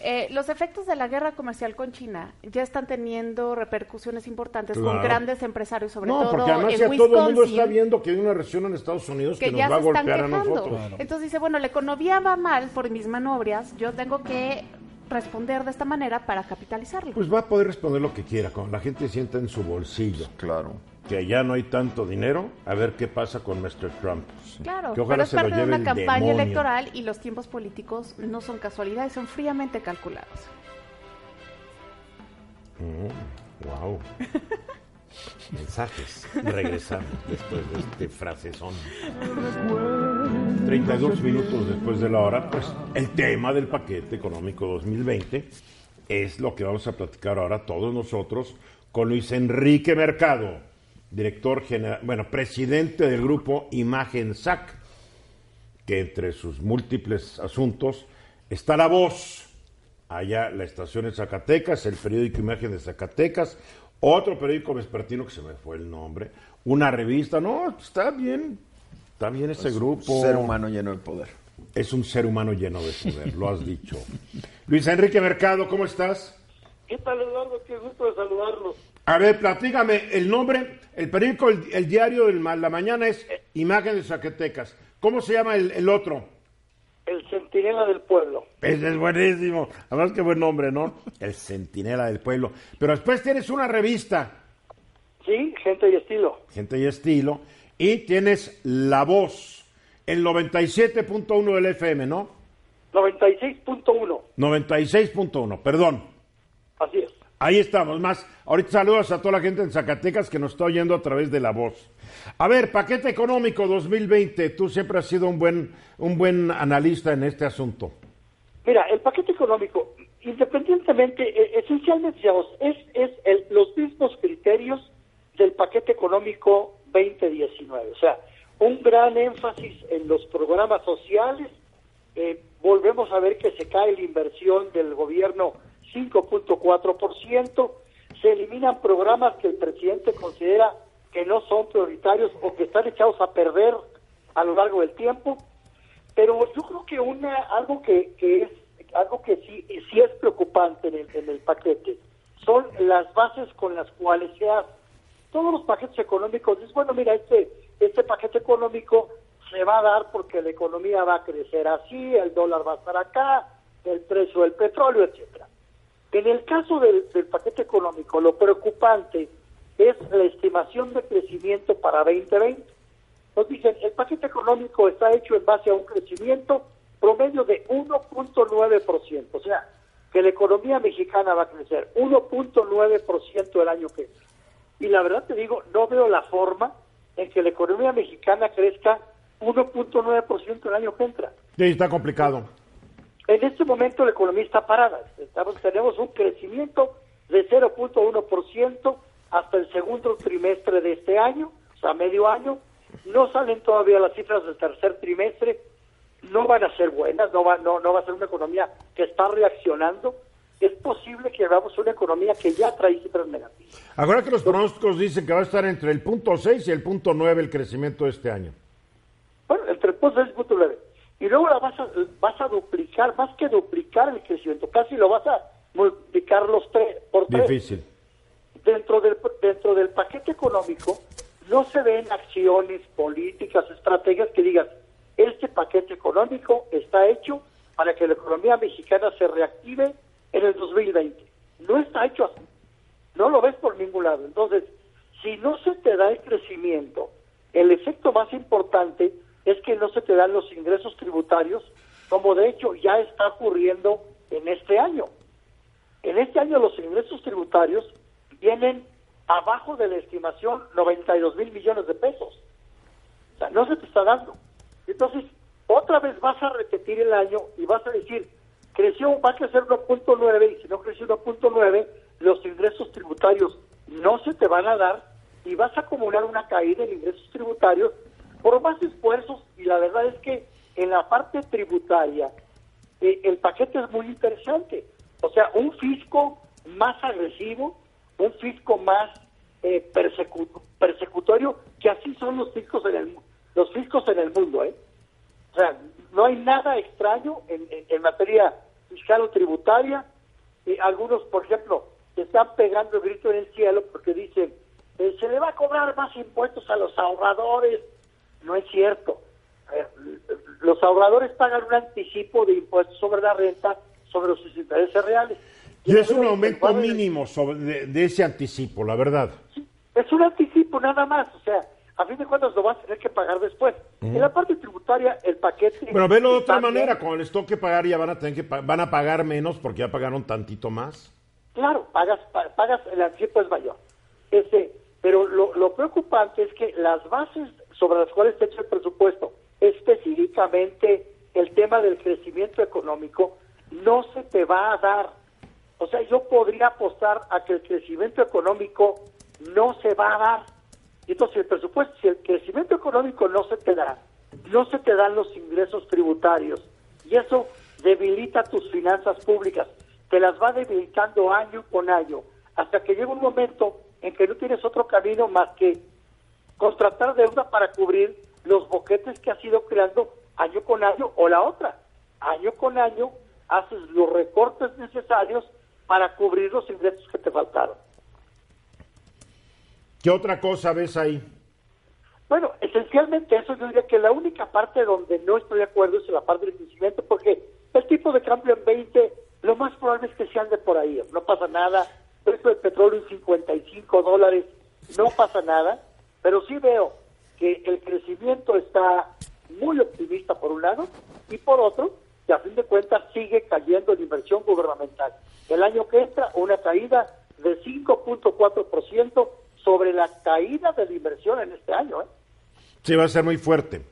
[SPEAKER 3] Eh, los efectos de la guerra comercial con China ya están teniendo repercusiones importantes con grandes empresarios, sobre
[SPEAKER 1] No,
[SPEAKER 3] todo
[SPEAKER 1] porque además
[SPEAKER 3] en
[SPEAKER 1] ya todo el mundo está
[SPEAKER 3] Wisconsin,
[SPEAKER 1] viendo que hay una recesión en Estados Unidos que,
[SPEAKER 3] que
[SPEAKER 1] nos
[SPEAKER 3] ya
[SPEAKER 1] va a
[SPEAKER 3] se están
[SPEAKER 1] golpear a nosotros.
[SPEAKER 3] Entonces dice, bueno, la economía va mal por mis manobrias, yo tengo que responder de esta manera para capitalizarlo.
[SPEAKER 1] Pues va a poder responder lo que quiera, cuando la gente sienta en su bolsillo.
[SPEAKER 2] Claro.
[SPEAKER 1] Que ya no hay tanto dinero, a ver qué pasa con Mr. Trump.
[SPEAKER 3] Claro,
[SPEAKER 1] Que
[SPEAKER 3] pero
[SPEAKER 1] ojalá
[SPEAKER 3] es
[SPEAKER 1] se lo
[SPEAKER 3] parte de
[SPEAKER 1] lleve
[SPEAKER 3] una
[SPEAKER 1] el
[SPEAKER 3] campaña
[SPEAKER 1] demonio.
[SPEAKER 3] electoral y los tiempos políticos no son casualidades, son fríamente calculados.
[SPEAKER 1] Wow. (laughs) Mensajes. Regresamos después de este frasezón. 32 minutos después de la hora, pues el tema del paquete económico 2020 es lo que vamos a platicar ahora todos nosotros con Luis Enrique Mercado, director general, bueno, presidente del grupo Imagen SAC, que entre sus múltiples asuntos está la voz allá la estación en Zacatecas, el periódico Imagen de Zacatecas, otro periódico vespertino que se me fue el nombre, una revista, no, está bien, está bien ese grupo.
[SPEAKER 2] Ser humano lleno de poder.
[SPEAKER 1] Es un ser humano lleno de poder, lo has dicho. Luis Enrique Mercado, ¿cómo estás?
[SPEAKER 7] ¿Qué tal, Eduardo? Qué gusto de saludarlos.
[SPEAKER 1] A ver, platícame, el nombre, el periódico, el, el diario de la mañana es Imagen de Zacatecas. ¿Cómo se llama el, el otro?
[SPEAKER 7] El Centinela del Pueblo.
[SPEAKER 1] Ese es buenísimo. Además, qué buen nombre, ¿no? El Centinela del Pueblo. Pero después tienes una revista,
[SPEAKER 7] Sí, gente y estilo.
[SPEAKER 1] Gente y Estilo, y tienes La Voz, el 97.1 del FM, ¿no?
[SPEAKER 7] 96.1.
[SPEAKER 1] 96.1, perdón.
[SPEAKER 7] Así es.
[SPEAKER 1] Ahí estamos, más. Ahorita saludos a toda la gente en Zacatecas que nos está oyendo a través de La Voz. A ver, paquete económico 2020, tú siempre has sido un buen, un buen analista en este asunto.
[SPEAKER 7] Mira, el paquete económico, independientemente, eh, esencialmente, digamos, es, es el- los mismos criterios del paquete económico 2019. O sea, un gran énfasis en los programas sociales. eh, volvemos a ver que se cae la inversión del gobierno 5.4%. Se eliminan programas que el presidente considera que no son prioritarios o que están echados a perder a lo largo del tiempo. Pero yo creo que una algo que, que es algo que sí sí es preocupante en el, en el paquete son las bases con las cuales se hace. Todos los paquetes económicos es bueno mira este este paquete económico se va a dar porque la economía va a crecer así el dólar va a estar acá el precio del petróleo etcétera en el caso del, del paquete económico lo preocupante es la estimación de crecimiento para 2020 nos dicen, el paquete económico está hecho en base a un crecimiento promedio de 1.9%, o sea, que la economía mexicana va a crecer 1.9% el año que viene. Y la verdad te digo, no veo la forma en que la economía mexicana crezca 1.9% el año que entra.
[SPEAKER 1] Sí, está complicado.
[SPEAKER 7] En este momento la economía está parada. Estamos, tenemos un crecimiento de 0.1% hasta el segundo trimestre de este año, o sea, medio año. No salen todavía las cifras del tercer trimestre. No van a ser buenas, no va, no, no va a ser una economía que está reaccionando. Es posible que veamos una economía que ya trae cifras negativas.
[SPEAKER 1] Ahora que los pronósticos dicen que va a estar entre el punto 6 y el punto 9 el crecimiento de este año.
[SPEAKER 7] Bueno, entre el punto 6 y el punto 9. Y luego la vas a, vas a duplicar, más que duplicar el crecimiento, casi lo vas a multiplicar los tres, por tres.
[SPEAKER 1] Difícil.
[SPEAKER 7] dentro del dentro del paquete económico no se ven acciones políticas estrategias que digan este paquete económico está hecho para que la economía mexicana se reactive en el 2020 no está hecho así no lo ves por ningún lado entonces si no se te da el crecimiento el efecto más importante es que no se te dan los ingresos tributarios como de hecho ya está ocurriendo en este año en este año los ingresos tributarios vienen abajo de la estimación 92 mil millones de pesos. O sea, no se te está dando. Entonces, otra vez vas a repetir el año y vas a decir, creció, va a crecer 1.9 y si no creció 1.9, los ingresos tributarios no se te van a dar y vas a acumular una caída en ingresos tributarios por más esfuerzos y la verdad es que en la parte tributaria eh, el paquete es muy interesante. O sea, un fisco más agresivo, un fisco más eh, persecu- persecutorio, que así son los fiscos en el los fiscos en el mundo, ¿eh? O sea, no hay nada extraño en, en- materia fiscal o tributaria. Eh, algunos, por ejemplo, están pegando el grito en el cielo porque dicen, eh, se le va a cobrar más impuestos a los ahorradores. No es cierto. Los ahorradores pagan un anticipo de impuestos sobre la renta sobre sus intereses reales.
[SPEAKER 1] Y es un aumento mínimo sobre, de, de ese anticipo, la verdad.
[SPEAKER 7] Es un anticipo nada más, o sea, a fin de cuentas lo vas a tener que pagar después. En la parte tributaria, el paquete...
[SPEAKER 1] Bueno, velo de otra manera, cuando les toque pagar ya van a tener que van a pagar menos porque ya pagaron tantito más.
[SPEAKER 7] Claro, pagas, pa- pagas el anticipo es mayor. Este, pero lo, lo preocupante es que las bases sobre las cuales está hecho el presupuesto, específicamente el tema del crecimiento económico, no se te va a dar. O sea, yo podría apostar a que el crecimiento económico no se va a dar. Y Entonces, el presupuesto, si el crecimiento económico no se te da, no se te dan los ingresos tributarios, y eso debilita tus finanzas públicas, te las va debilitando año con año, hasta que llega un momento en que no tienes otro camino más que contratar deuda para cubrir los boquetes que has ido creando año con año, o la otra, año con año haces los recortes necesarios para cubrir los ingresos que te faltaron.
[SPEAKER 1] ¿Qué otra cosa ves ahí?
[SPEAKER 7] Bueno, esencialmente eso yo diría que la única parte donde no estoy de acuerdo es en la parte del crecimiento, porque el tipo de cambio en 20, lo más probable es que se ande por ahí, no pasa nada, precio del petróleo en 55 dólares, no pasa nada, pero sí veo que el crecimiento está muy optimista por un lado, y por otro, que a fin de cuentas sigue cayendo la inversión gubernamental. El año que entra, una caída de 5.4% sobre la caída de la inversión en este año, ¿eh?
[SPEAKER 1] Sí, va a ser muy fuerte.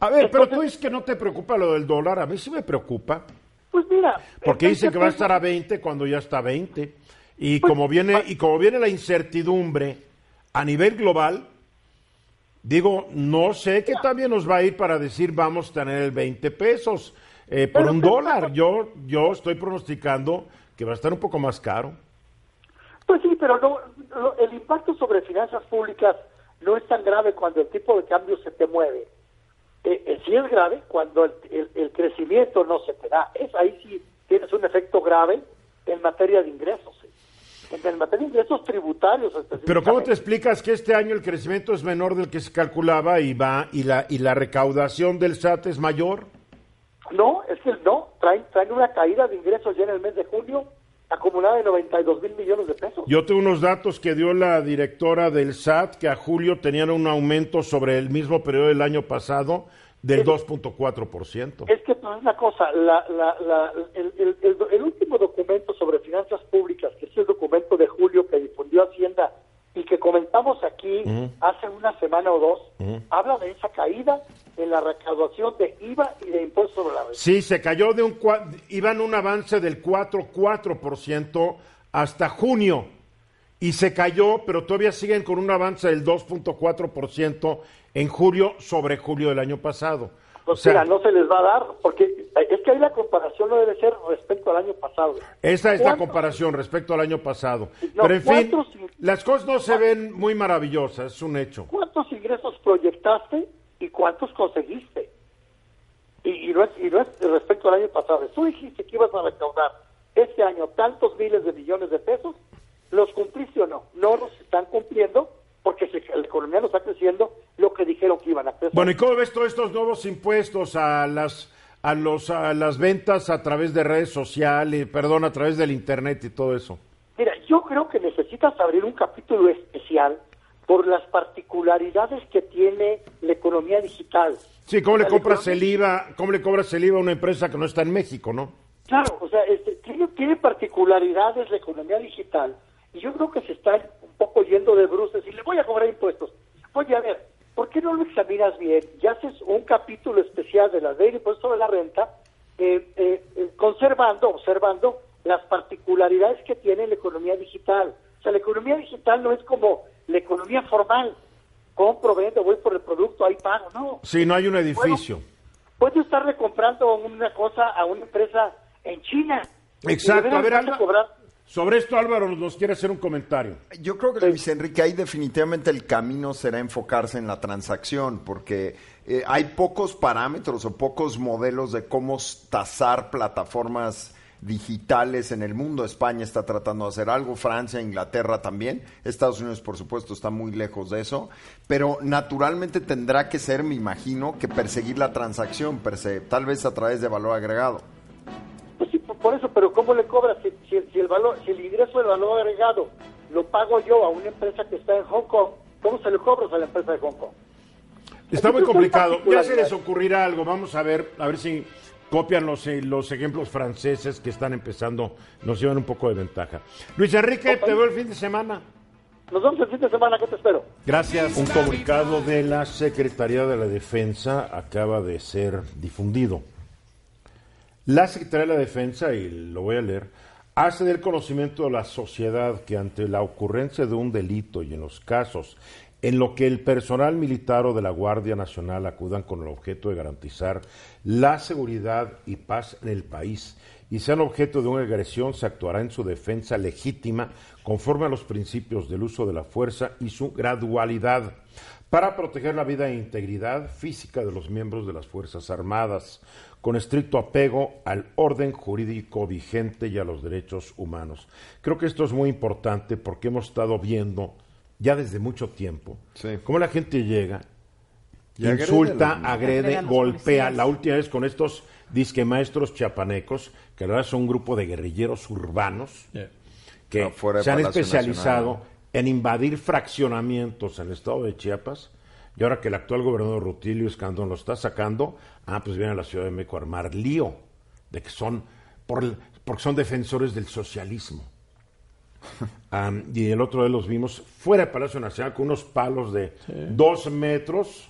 [SPEAKER 1] A ver, pero tú dices que no te preocupa lo del dólar. A mí sí me preocupa.
[SPEAKER 7] Pues mira,
[SPEAKER 1] Porque
[SPEAKER 7] el
[SPEAKER 1] dicen que va a
[SPEAKER 7] 20
[SPEAKER 1] estar a 20 cuando ya está a 20. Y
[SPEAKER 7] Pues,
[SPEAKER 1] como viene
[SPEAKER 7] ah.
[SPEAKER 1] y como viene la incertidumbre a nivel global, digo, no sé qué también nos va a ir para decir vamos a tener el 20 pesos eh, por
[SPEAKER 7] Pero,
[SPEAKER 1] un
[SPEAKER 7] pero,
[SPEAKER 1] dólar. Yo yo estoy pronosticando que va a estar un poco más caro.
[SPEAKER 7] Pues sí, pero no, no- el impacto sobre finanzas públicas no es tan grave cuando el tipo de cambio se te mueve. Eh, eh, sí es grave cuando el, el- el crecimiento no se te da. Es ahí sí tienes un efecto grave en materia de ingresos. En, materia de ingresos tributarios
[SPEAKER 1] Pero ¿cómo te explicas que este año el crecimiento es menor del que se calculaba y va y la y la recaudación del SAT es mayor?
[SPEAKER 7] No, es que no, traen, traen una caída de ingresos ya en el mes de junio acumulada de 92 mil millones de pesos.
[SPEAKER 1] Yo tengo unos datos que dio la directora del SAT que a julio tenían un aumento sobre el mismo periodo del año pasado del 2.4%.
[SPEAKER 7] Es que pues, una cosa, la, la, la- el, el- el- el último documento sobre finanzas públicas, que es el documento de julio que difundió Hacienda y que comentamos aquí hace una semana o dos, habla de esa caída en la recaudación de IVA y de impuestos sobre la renta.
[SPEAKER 1] Sí, se cayó de un cua- iban un avance del 4.4% hasta junio y se cayó, pero todavía siguen con un avance del 2.4% en julio sobre julio del año pasado.
[SPEAKER 7] Pues
[SPEAKER 1] o sea,
[SPEAKER 7] mira, no se les va a dar, porque es que ahí la comparación no debe ser respecto al año pasado.
[SPEAKER 1] Esa es la comparación respecto al año pasado.
[SPEAKER 7] No,
[SPEAKER 1] Pero en fin,
[SPEAKER 7] ¿cuántos-
[SPEAKER 1] las cosas no se ven muy maravillosas, es un hecho.
[SPEAKER 7] ¿Cuántos ingresos proyectaste y cuántos conseguiste? Y, y no es, y no es respecto al año pasado. Tú dijiste que ibas a recaudar este año tantos miles de millones de pesos, ¿los cumpliste o no? No los están cumpliendo porque se- la economía no está creciendo lo que dijeron que iban a crecer.
[SPEAKER 1] Bueno, ¿y cómo ves todos estos nuevos impuestos a las a los a las ventas a través de redes sociales, perdón, a través del internet y todo eso?
[SPEAKER 7] Mira, yo creo que necesitas abrir un capítulo especial por las particularidades que tiene la economía digital.
[SPEAKER 1] Sí, ¿cómo le
[SPEAKER 7] La
[SPEAKER 1] compras
[SPEAKER 7] economía-
[SPEAKER 1] el IVA? ¿Cómo le cobras el IVA a una empresa que no está en México, no?
[SPEAKER 7] Claro, o sea, este, tiene, tiene particularidades la economía digital y yo creo que se está un poco yendo de bruces y le voy a cobrar impuestos. Oye, a ver, ¿por qué no lo examinas bien y haces un capítulo especial de la ley de impuestos sobre la renta, eh, eh, eh, conservando, observando las particularidades que tiene la economía digital? O sea, la economía digital no es como la economía formal. Compro, vendo, voy por el producto, ahí pago, no.
[SPEAKER 1] Sí, no hay un edificio.
[SPEAKER 7] Puedo estar recomprando una cosa a una empresa en China.
[SPEAKER 1] Exacto, a ver, Alba,
[SPEAKER 7] cobrar-
[SPEAKER 1] sobre esto Álvaro nos quiere hacer un comentario.
[SPEAKER 2] Yo creo que Luis Enrique, ahí definitivamente el camino será enfocarse en la transacción, porque eh, hay pocos parámetros o pocos modelos de cómo tasar plataformas digitales en el mundo. España está tratando de hacer algo, Francia, Inglaterra también. Estados Unidos, por supuesto, está muy lejos de eso. Pero naturalmente tendrá que ser, me imagino, que perseguir la transacción per se, tal vez a través de valor agregado.
[SPEAKER 7] Por- eso, pero ¿cómo le cobras si, si- si el valor, si el ingreso del valor agregado lo pago yo a una empresa que está en Hong Kong, ¿cómo se le cobras a la empresa de Hong Kong?
[SPEAKER 1] Está muy complicado. Ya se les ocurrirá algo. Vamos a ver, a ver si copian los, eh, los ejemplos franceses que están empezando, nos llevan un poco de ventaja. Luis Enrique, te veo el fin de semana.
[SPEAKER 7] Nos vemos el fin de semana, ¿qué te espero?
[SPEAKER 1] Gracias. Un comunicado de la Secretaría de la Defensa acaba de ser difundido. La Secretaría de la Defensa, y lo voy a leer, hace del conocimiento de la sociedad que ante la ocurrencia de un delito y en los casos en lo que el personal militar o de la Guardia Nacional acudan con el objeto de garantizar la seguridad y paz en el país y sean objeto de una agresión, se actuará en su defensa legítima conforme a los principios del uso de la fuerza y su gradualidad para proteger la vida e integridad física de los miembros de las Fuerzas Armadas, con estricto apego al orden jurídico vigente y a los derechos humanos. Creo que esto es muy importante porque hemos estado viendo ya desde mucho tiempo
[SPEAKER 2] Sí.
[SPEAKER 1] cómo la gente llega,
[SPEAKER 2] Y
[SPEAKER 1] insulta, agrede, golpea.
[SPEAKER 3] policías.
[SPEAKER 1] La última vez con estos disque maestros chiapanecos, que la verdad son un grupo de guerrilleros urbanos
[SPEAKER 5] Yeah.
[SPEAKER 1] que se han
[SPEAKER 2] Palacio
[SPEAKER 1] especializado
[SPEAKER 2] Nacional.
[SPEAKER 1] en invadir fraccionamientos en el estado de Chiapas. Y ahora que el actual gobernador Rutilio Escandón lo está sacando, ah, pues viene a la Ciudad de México a armar lío de que son, por, el- porque son defensores del socialismo. (laughs) Y el otro de los vimos fuera del Palacio Nacional con unos palos de dos metros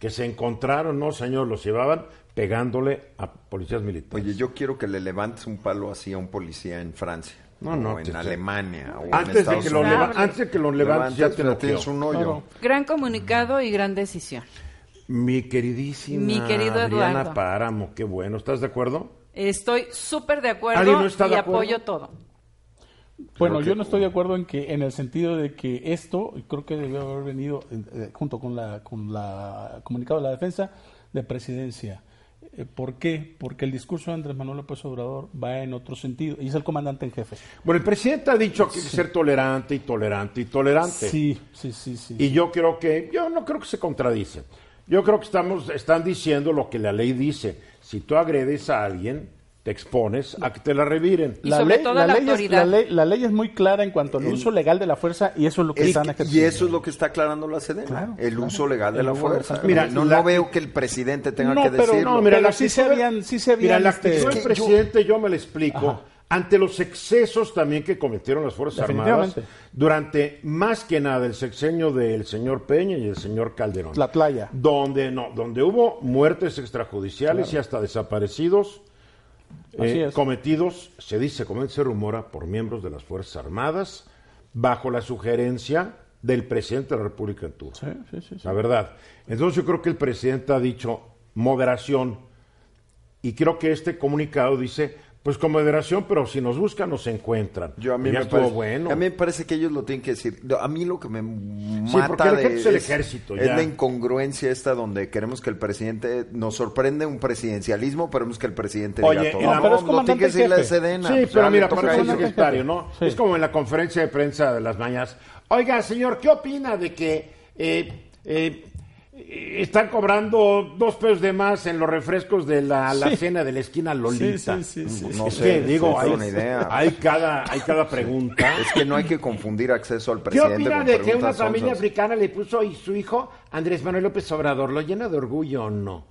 [SPEAKER 1] que se encontraron, no señor, los llevaban pegándole a policías militares.
[SPEAKER 2] Oye, yo quiero que le levantes un palo así a un policía en Francia.
[SPEAKER 1] No, no,
[SPEAKER 2] o en
[SPEAKER 1] te-
[SPEAKER 2] Alemania. O en
[SPEAKER 1] antes, de que lo
[SPEAKER 2] Unidos.
[SPEAKER 1] antes de que lo levantes ya te noqueó.
[SPEAKER 2] tienes un hoyo.
[SPEAKER 5] Claro.
[SPEAKER 8] Gran comunicado y gran decisión.
[SPEAKER 1] Mi queridísima
[SPEAKER 8] Mi querido
[SPEAKER 1] Adriana
[SPEAKER 8] Eduardo.
[SPEAKER 1] Páramo, qué bueno. ¿Estás de acuerdo?
[SPEAKER 8] Estoy súper de acuerdo
[SPEAKER 1] ¿Alguien no está
[SPEAKER 8] y
[SPEAKER 1] de acuerdo?
[SPEAKER 8] apoyo todo.
[SPEAKER 5] Bueno,
[SPEAKER 2] que-
[SPEAKER 5] yo no estoy de acuerdo en que, en el sentido de que esto, y creo que debió haber venido eh, eh, junto con la, con la comunicado de la defensa de presidencia. Eh, ¿Por qué? Porque el discurso de Andrés Manuel López Obrador va en otro sentido y es el comandante en jefe.
[SPEAKER 1] Bueno, el presidente ha dicho que hay que ser tolerante y tolerante y tolerante.
[SPEAKER 5] Sí, sí, sí, sí.
[SPEAKER 1] Y yo creo que, yo no creo que se contradice. Yo creo que estamos, están diciendo lo que la ley dice. Si tú agredes a alguien, te expones a que te la reviren.
[SPEAKER 8] Y sobre todo la
[SPEAKER 5] ley es, la, ley, la ley es muy clara en cuanto al uso legal de la fuerza y eso es lo que
[SPEAKER 2] Es
[SPEAKER 5] están
[SPEAKER 2] que- y
[SPEAKER 5] ejerciendo.
[SPEAKER 2] eso es lo que está aclarando la Sedena,
[SPEAKER 5] Claro,
[SPEAKER 2] el
[SPEAKER 5] claro.
[SPEAKER 2] uso legal de
[SPEAKER 5] El
[SPEAKER 2] la fuerza.
[SPEAKER 1] Mira,
[SPEAKER 2] no,
[SPEAKER 1] la-
[SPEAKER 2] no veo que el presidente tenga
[SPEAKER 5] No,
[SPEAKER 2] que
[SPEAKER 5] pero
[SPEAKER 2] decirlo.
[SPEAKER 1] No, mira,
[SPEAKER 5] Pero
[SPEAKER 1] la
[SPEAKER 5] sí se habían- sí se
[SPEAKER 1] Mira,
[SPEAKER 5] habían,
[SPEAKER 1] la
[SPEAKER 5] este-
[SPEAKER 1] actitud del presidente, yo, me lo explico.
[SPEAKER 5] Ajá.
[SPEAKER 1] Ante los excesos también que cometieron las Fuerzas Armadas durante más que nada el sexenio del señor Peña y el señor Calderón.
[SPEAKER 5] La playa.
[SPEAKER 1] Donde no, donde hubo muertes extrajudiciales y hasta desaparecidos eh, cometidos, se dice, como se rumora, por miembros de las Fuerzas Armadas, bajo la sugerencia del presidente de la República en turno.
[SPEAKER 5] Sí, sí, sí.
[SPEAKER 1] La verdad. Entonces yo creo que el presidente ha dicho moderación y creo que este comunicado dice, pues con moderación, pero si nos buscan nos encuentran.
[SPEAKER 2] Yo a mí,
[SPEAKER 1] ya
[SPEAKER 2] me parece,
[SPEAKER 1] bueno.
[SPEAKER 2] a mí me parece que ellos lo tienen que decir. A mí lo que me
[SPEAKER 1] porque
[SPEAKER 2] mata
[SPEAKER 1] el
[SPEAKER 2] de,
[SPEAKER 1] ejército es el ejército,
[SPEAKER 2] es
[SPEAKER 1] ya.
[SPEAKER 2] la incongruencia esta donde queremos que el presidente nos sorprende un presidencialismo, pero vemos que el presidente
[SPEAKER 1] Oye,
[SPEAKER 2] diga todo. No,
[SPEAKER 5] pero es
[SPEAKER 2] lo tiene que decir la. Sedena.
[SPEAKER 1] Sí, pero
[SPEAKER 2] le
[SPEAKER 1] mira,
[SPEAKER 2] toca
[SPEAKER 1] por
[SPEAKER 2] a
[SPEAKER 1] eso
[SPEAKER 2] ellos.
[SPEAKER 1] es secretario, ¿no?
[SPEAKER 5] Sí.
[SPEAKER 1] Es como en la conferencia de prensa de las mañanas. Oiga, señor, ¿qué opina de que eh, eh, están cobrando dos pesos de más en los refrescos de la, la
[SPEAKER 5] Sí.
[SPEAKER 1] cena de la esquina Lolita?
[SPEAKER 5] Sí, sí, sí, sí.
[SPEAKER 2] No
[SPEAKER 1] es
[SPEAKER 2] sé,
[SPEAKER 1] que, digo, hay,
[SPEAKER 2] una idea.
[SPEAKER 1] hay cada, hay cada pregunta. (laughs)
[SPEAKER 2] Es que no hay que confundir acceso al
[SPEAKER 1] ¿Qué
[SPEAKER 2] presidente
[SPEAKER 1] opina
[SPEAKER 2] con
[SPEAKER 1] de que una familia africana le puso y su hijo Andrés Manuel López Obrador? ¿Lo llena de orgullo o no?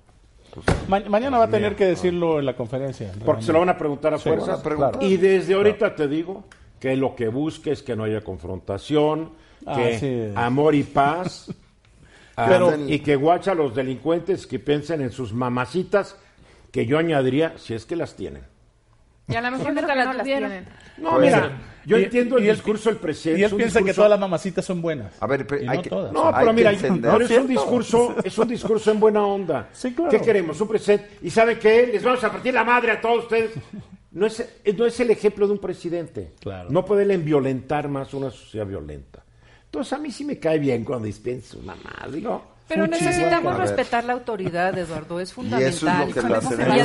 [SPEAKER 5] Ma- mañana va a tener que decirlo en la conferencia.
[SPEAKER 1] Porque se lo van a preguntar a
[SPEAKER 5] Sí,
[SPEAKER 1] fuerzas.
[SPEAKER 2] preguntar.
[SPEAKER 1] Y desde ahorita te digo que lo que busque es que no haya confrontación, que
[SPEAKER 5] Así es.
[SPEAKER 1] amor y paz. (laughs) ah,
[SPEAKER 2] Pero-
[SPEAKER 1] y que guacha a los delincuentes que piensen en sus mamacitas, que yo añadiría, si es que las tienen.
[SPEAKER 8] Y a lo mejor nunca
[SPEAKER 3] que
[SPEAKER 8] la
[SPEAKER 3] no las
[SPEAKER 8] tuvieron.
[SPEAKER 3] tienen.
[SPEAKER 1] No,
[SPEAKER 2] Puede
[SPEAKER 1] mira,
[SPEAKER 2] ser.
[SPEAKER 1] yo
[SPEAKER 5] Y-
[SPEAKER 1] entiendo el
[SPEAKER 5] y
[SPEAKER 1] discurso del presidente.
[SPEAKER 5] Y él piensa que todas las mamacitas son buenas.
[SPEAKER 2] A ver, pero
[SPEAKER 5] Y
[SPEAKER 2] hay
[SPEAKER 5] no
[SPEAKER 2] que-
[SPEAKER 5] todas.
[SPEAKER 1] No,
[SPEAKER 2] Hay
[SPEAKER 1] pero
[SPEAKER 2] que
[SPEAKER 1] mira,
[SPEAKER 2] entender.
[SPEAKER 1] pero es un discurso, es un discurso en buena onda.
[SPEAKER 5] Sí, claro.
[SPEAKER 1] ¿Qué queremos? Un presidente. ¿Y sabe qué? Les vamos a partir la madre a todos ustedes. No es, eh, no es el ejemplo de un presidente.
[SPEAKER 5] Claro.
[SPEAKER 1] No puede violentar más una sociedad violenta. Entonces a mí sí me cae bien cuando dispensa su mamá. Digo,
[SPEAKER 8] Pero
[SPEAKER 5] Fuchi,
[SPEAKER 8] necesitamos respetar la autoridad, Eduardo, es
[SPEAKER 2] Y
[SPEAKER 8] fundamental.
[SPEAKER 2] eso es lo que la
[SPEAKER 8] y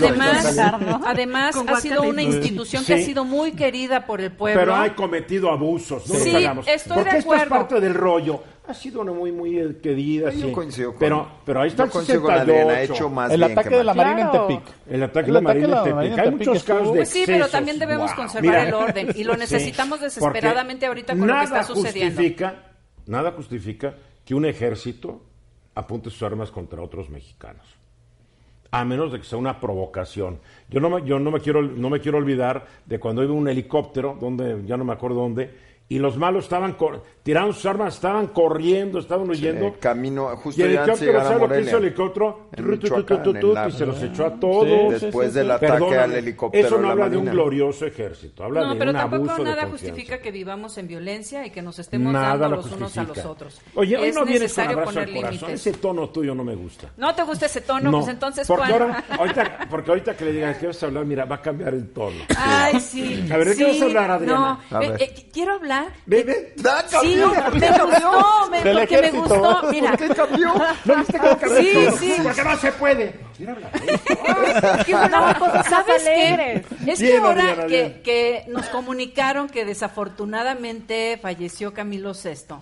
[SPEAKER 8] además, ha sido una institución
[SPEAKER 1] Sí.
[SPEAKER 8] que ha sido muy querida por el pueblo.
[SPEAKER 1] pero hay cometido abusos. No
[SPEAKER 8] Sí,
[SPEAKER 1] nos
[SPEAKER 8] estoy
[SPEAKER 1] Porque
[SPEAKER 8] de
[SPEAKER 1] esto es parte del rollo. ha sido una muy, muy eh, querida.
[SPEAKER 2] Yo
[SPEAKER 1] sí.
[SPEAKER 2] coincido con-
[SPEAKER 1] pero, pero ahí está el
[SPEAKER 2] ha
[SPEAKER 1] 68.
[SPEAKER 2] hecho más
[SPEAKER 5] El ataque
[SPEAKER 2] que
[SPEAKER 5] de la. Marina en Tepic.
[SPEAKER 1] El ataque de la Marina en Tepic. Hay muchos casos de
[SPEAKER 8] Pues sí, pero también debemos
[SPEAKER 1] Wow.
[SPEAKER 8] conservar el orden, y lo necesitamos desesperadamente ahorita con lo que está sucediendo.
[SPEAKER 1] Justifica, nada justifica que un ejército apunte sus armas contra otros mexicanos. A menos de que sea una provocación. Yo no me, yo no me quiero no me quiero olvidar de cuando iba un helicóptero, donde ya no me acuerdo dónde, y los malos estaban cor- tiraron sus armas, estaban corriendo, estaban huyendo.
[SPEAKER 2] Eh, camino,
[SPEAKER 1] y
[SPEAKER 2] justo
[SPEAKER 1] el
[SPEAKER 2] antes de
[SPEAKER 1] helicóptero, ¿sabes lo que hizo el helicóptero? Y se los echó a todos.
[SPEAKER 5] Sí,
[SPEAKER 2] Después
[SPEAKER 5] sí,
[SPEAKER 2] del
[SPEAKER 5] sí.
[SPEAKER 2] ataque
[SPEAKER 1] Perdóname,
[SPEAKER 2] al helicóptero
[SPEAKER 1] Eso no
[SPEAKER 2] la
[SPEAKER 1] habla de un glorioso ejército, habla
[SPEAKER 8] No,
[SPEAKER 1] de
[SPEAKER 8] pero
[SPEAKER 1] un
[SPEAKER 8] tampoco
[SPEAKER 1] abuso de
[SPEAKER 8] nada justifica que vivamos en violencia y que nos estemos
[SPEAKER 1] Nada
[SPEAKER 8] dando
[SPEAKER 1] lo
[SPEAKER 8] los unos a los otros.
[SPEAKER 1] Oye, hoy
[SPEAKER 8] es
[SPEAKER 1] no vienes con
[SPEAKER 8] necesario
[SPEAKER 1] abrazo
[SPEAKER 8] poner
[SPEAKER 1] al corazón.
[SPEAKER 8] límites.
[SPEAKER 1] Ese tono tuyo no me gusta.
[SPEAKER 8] ¿No te gusta ese tono?
[SPEAKER 1] No,
[SPEAKER 8] pues entonces,
[SPEAKER 1] porque
[SPEAKER 8] ¿cuál?
[SPEAKER 1] ahora, ahorita, porque ahorita que le digan que vas a hablar, mira, va a cambiar el tono.
[SPEAKER 8] Ay, sí.
[SPEAKER 1] A ver, ¿de qué
[SPEAKER 8] sí,
[SPEAKER 1] vas a hablar, Adriana?
[SPEAKER 8] No, eh, eh, quiero hablar.
[SPEAKER 1] Ve, ve.
[SPEAKER 2] ¡Da,
[SPEAKER 8] Sí, me (laughs) gustó, me, porque me gustó. Mira,
[SPEAKER 2] ¿Qué cambió?
[SPEAKER 1] ¿No viste cómo cambió
[SPEAKER 8] Sí, sí.
[SPEAKER 1] Porque no se puede. Mira,
[SPEAKER 8] ¿Sabes qué? Es que
[SPEAKER 1] Bien,
[SPEAKER 8] ahora que,
[SPEAKER 1] bien.
[SPEAKER 8] que nos comunicaron que desafortunadamente falleció Camilo VI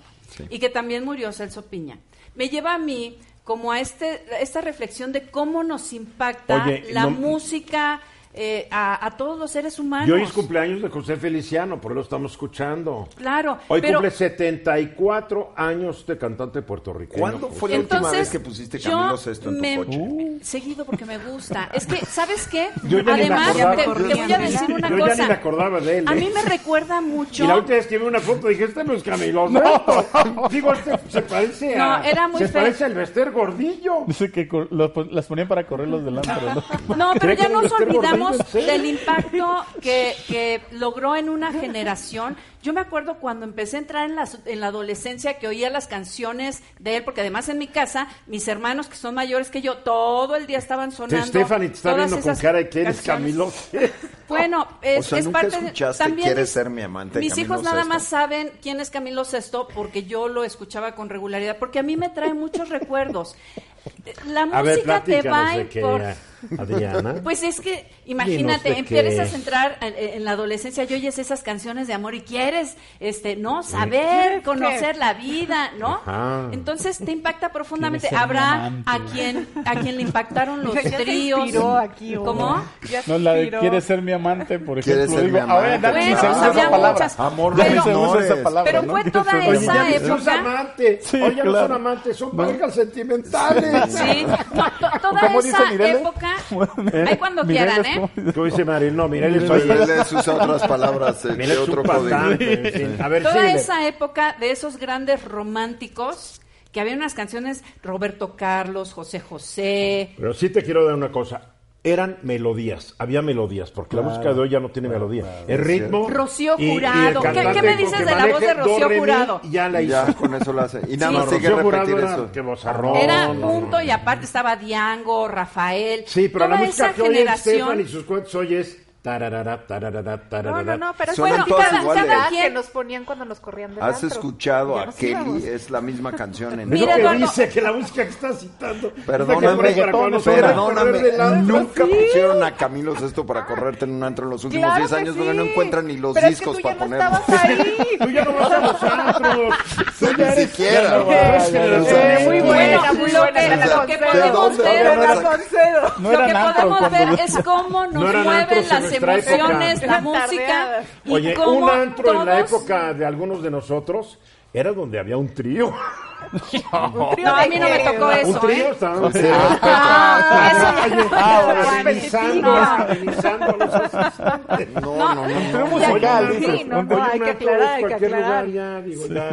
[SPEAKER 8] y que también murió Celso Piña, me lleva a mí como a este esta reflexión de cómo nos impacta
[SPEAKER 1] Oye,
[SPEAKER 8] la
[SPEAKER 1] no-
[SPEAKER 8] música eh, a, a todos los seres humanos.
[SPEAKER 1] Y hoy es cumpleaños de José Feliciano, por eso lo estamos escuchando.
[SPEAKER 8] Claro,
[SPEAKER 1] Hoy
[SPEAKER 8] pero-
[SPEAKER 1] cumple 74 años de cantante puertorriqueño.
[SPEAKER 2] ¿Cuándo
[SPEAKER 1] José.
[SPEAKER 2] fue la última vez que pusiste
[SPEAKER 8] yo
[SPEAKER 2] Camilo Sesto en tu
[SPEAKER 8] me-
[SPEAKER 2] coche?
[SPEAKER 8] Seguido porque me gusta. Es que, ¿sabes qué?
[SPEAKER 1] Yo ya ni me
[SPEAKER 8] Además, te, te voy a decir una
[SPEAKER 1] Yo
[SPEAKER 8] cosa.
[SPEAKER 1] ya ni me acordaba de él.
[SPEAKER 8] A
[SPEAKER 1] ¿eh?
[SPEAKER 8] mí me recuerda mucho.
[SPEAKER 1] Y la última vez que vi una foto dije, este no es Camilo Sesto. Digo, este se parece a...
[SPEAKER 8] No, era muy
[SPEAKER 1] Se parece al Bester Gordillo.
[SPEAKER 5] Dice que los las ponían para correr los delante. ¿no?
[SPEAKER 8] No, pero
[SPEAKER 1] ¿Cree
[SPEAKER 8] ya nos olvidamos
[SPEAKER 1] serio?
[SPEAKER 8] del impacto que, que logró en una generación. Yo me acuerdo cuando empecé a entrar en la, en la adolescencia que oía las canciones de él, porque además en mi casa, mis hermanos que son mayores que yo, todo el día estaban sonando.
[SPEAKER 1] Stephanie te está
[SPEAKER 8] todas
[SPEAKER 1] viendo con
[SPEAKER 8] esas
[SPEAKER 1] cara de que eres. Camilo. (laughs)
[SPEAKER 8] Bueno, es,
[SPEAKER 2] O sea,
[SPEAKER 8] es
[SPEAKER 2] ¿nunca
[SPEAKER 8] parte de-
[SPEAKER 2] escuchaste
[SPEAKER 8] también
[SPEAKER 2] Quieres ser mi amante,
[SPEAKER 8] Mis
[SPEAKER 2] Camilo
[SPEAKER 8] hijos nada
[SPEAKER 2] Sesto?
[SPEAKER 8] más saben quién es Camilo Sesto porque yo lo escuchaba con regularidad, porque a mí me trae muchos (laughs) recuerdos. La
[SPEAKER 1] A ver,
[SPEAKER 8] música te va
[SPEAKER 1] de qué,
[SPEAKER 8] por...
[SPEAKER 1] Adriana. (laughs)
[SPEAKER 8] Pues es que, imagínate, empiezas a entrar en, en la adolescencia y oyes esas canciones de amor y quieres, este, no, saber, conocer la vida, ¿no?
[SPEAKER 1] Ajá.
[SPEAKER 8] Entonces te impacta profundamente. Habrá
[SPEAKER 5] amante.
[SPEAKER 8] a quien, a quien le impactaron (laughs) los
[SPEAKER 3] Ya
[SPEAKER 8] tríos.
[SPEAKER 3] aquí.
[SPEAKER 8] ¿Cómo?
[SPEAKER 3] Ya
[SPEAKER 5] No, la de. ¿Quieres ser mi amante? Por
[SPEAKER 2] ¿Quieres
[SPEAKER 5] ejemplo.
[SPEAKER 2] ser
[SPEAKER 5] digo,
[SPEAKER 2] mi
[SPEAKER 5] a ver,
[SPEAKER 2] amante?
[SPEAKER 5] Dani,
[SPEAKER 8] Bueno,
[SPEAKER 5] se usa esa palabra.
[SPEAKER 8] muchas.
[SPEAKER 2] Amor
[SPEAKER 5] Dani
[SPEAKER 2] de
[SPEAKER 5] se usa esa palabra,
[SPEAKER 8] Pero
[SPEAKER 5] ¿no?
[SPEAKER 8] fue toda
[SPEAKER 5] Quieres ser mi
[SPEAKER 8] esa
[SPEAKER 5] amante.
[SPEAKER 1] Son
[SPEAKER 8] época.
[SPEAKER 1] amantes.
[SPEAKER 5] Sí,
[SPEAKER 1] Oye, no
[SPEAKER 5] claro.
[SPEAKER 1] son amantes, son parejas sentimentales.
[SPEAKER 8] Sí, no, to- (laughs) toda
[SPEAKER 5] ¿Cómo
[SPEAKER 8] esa
[SPEAKER 5] Mireles?
[SPEAKER 8] época,
[SPEAKER 5] ¿Eh?
[SPEAKER 8] ahí cuando
[SPEAKER 5] Mireles,
[SPEAKER 8] quieran, ¿eh?
[SPEAKER 5] ¿cómo dice?
[SPEAKER 1] ¿Cómo dice Mari? No, mira, él es
[SPEAKER 2] Oye, él les usa otras palabras eh,
[SPEAKER 1] Mira,
[SPEAKER 2] de otro
[SPEAKER 1] un A ver,
[SPEAKER 8] Toda
[SPEAKER 1] síguele.
[SPEAKER 8] esa época de esos grandes románticos, que había unas canciones, Roberto Carlos, José José,
[SPEAKER 1] Pero sí te quiero dar una cosa. Eran melodías, había melodías, porque la música de hoy ya no tiene melodía. el ritmo.
[SPEAKER 8] Rocío
[SPEAKER 1] y- y
[SPEAKER 8] Jurado. ¿Qué- me dices
[SPEAKER 1] que
[SPEAKER 8] de la voz de Rocío Jurado?
[SPEAKER 1] y Ya la hizo.
[SPEAKER 2] ya con eso lo hace. Y nada
[SPEAKER 1] No,
[SPEAKER 2] más sigue
[SPEAKER 1] Rocío Jurado
[SPEAKER 2] repetir
[SPEAKER 1] era-
[SPEAKER 2] eso.
[SPEAKER 1] Qué vozarrón.
[SPEAKER 8] Era
[SPEAKER 1] no, no,
[SPEAKER 8] punto
[SPEAKER 1] no.
[SPEAKER 8] y aparte estaba Diango, Rafael.
[SPEAKER 1] Sí, pero la música
[SPEAKER 8] esa
[SPEAKER 1] que oye
[SPEAKER 8] generación.
[SPEAKER 1] Estefan y sus cuentos hoy es tararara, tararara,
[SPEAKER 3] No,
[SPEAKER 1] tararara.
[SPEAKER 3] no, no, pero es
[SPEAKER 2] Suenan
[SPEAKER 3] bueno,
[SPEAKER 2] todas
[SPEAKER 3] cada,
[SPEAKER 2] iguales.
[SPEAKER 3] cada
[SPEAKER 8] quien-
[SPEAKER 3] que nos ponían cuando nos corrían del
[SPEAKER 2] ¿Has
[SPEAKER 3] antro.
[SPEAKER 2] escuchado
[SPEAKER 3] Ya
[SPEAKER 2] a
[SPEAKER 3] nos
[SPEAKER 2] Kelly?
[SPEAKER 3] íbamos.
[SPEAKER 2] Es la misma canción en
[SPEAKER 1] Es
[SPEAKER 8] Mira,
[SPEAKER 1] lo que
[SPEAKER 8] Eduardo.
[SPEAKER 1] dice que la música que está citando.
[SPEAKER 2] Perdóname,
[SPEAKER 1] es
[SPEAKER 2] perdóname, nunca pusieron a Camilo Sesto para correrte en un antro en los últimos
[SPEAKER 3] Claro
[SPEAKER 2] 10
[SPEAKER 3] que
[SPEAKER 2] años
[SPEAKER 3] sí.
[SPEAKER 2] porque no encuentran ni los
[SPEAKER 3] Pero
[SPEAKER 2] discos
[SPEAKER 3] es que tú
[SPEAKER 2] para
[SPEAKER 3] ya no
[SPEAKER 2] ponerlos.
[SPEAKER 3] estabas ahí. (laughs)
[SPEAKER 1] Tú ya no vas a los (laughs) antros. Tú ya
[SPEAKER 2] Ni
[SPEAKER 1] eres-
[SPEAKER 2] siquiera.
[SPEAKER 1] ya no vas,
[SPEAKER 5] eh,
[SPEAKER 3] muy buena, muy
[SPEAKER 8] lo
[SPEAKER 3] buena.
[SPEAKER 8] que- lo que podemos ver.
[SPEAKER 5] No
[SPEAKER 8] lo que
[SPEAKER 5] antros
[SPEAKER 8] podemos
[SPEAKER 5] cuando
[SPEAKER 8] ver es cómo nos (laughs)
[SPEAKER 1] No eran
[SPEAKER 8] mueven
[SPEAKER 1] antros en
[SPEAKER 8] las
[SPEAKER 1] nuestra época.
[SPEAKER 8] emociones, la música y
[SPEAKER 1] Oye,
[SPEAKER 8] cómo
[SPEAKER 1] un antro en la época de algunos de nosotros era donde había un trío.
[SPEAKER 8] No, a mí no me tocó eso,
[SPEAKER 1] un trío,
[SPEAKER 8] ¿eh? Ah, (laughs) eso ya-
[SPEAKER 1] amenizando, amenizando los asistentes.
[SPEAKER 2] No, no, no. no.
[SPEAKER 3] Sí, no, hay que aclarar, hay que aclarar.
[SPEAKER 1] lugar ya, digo, ya,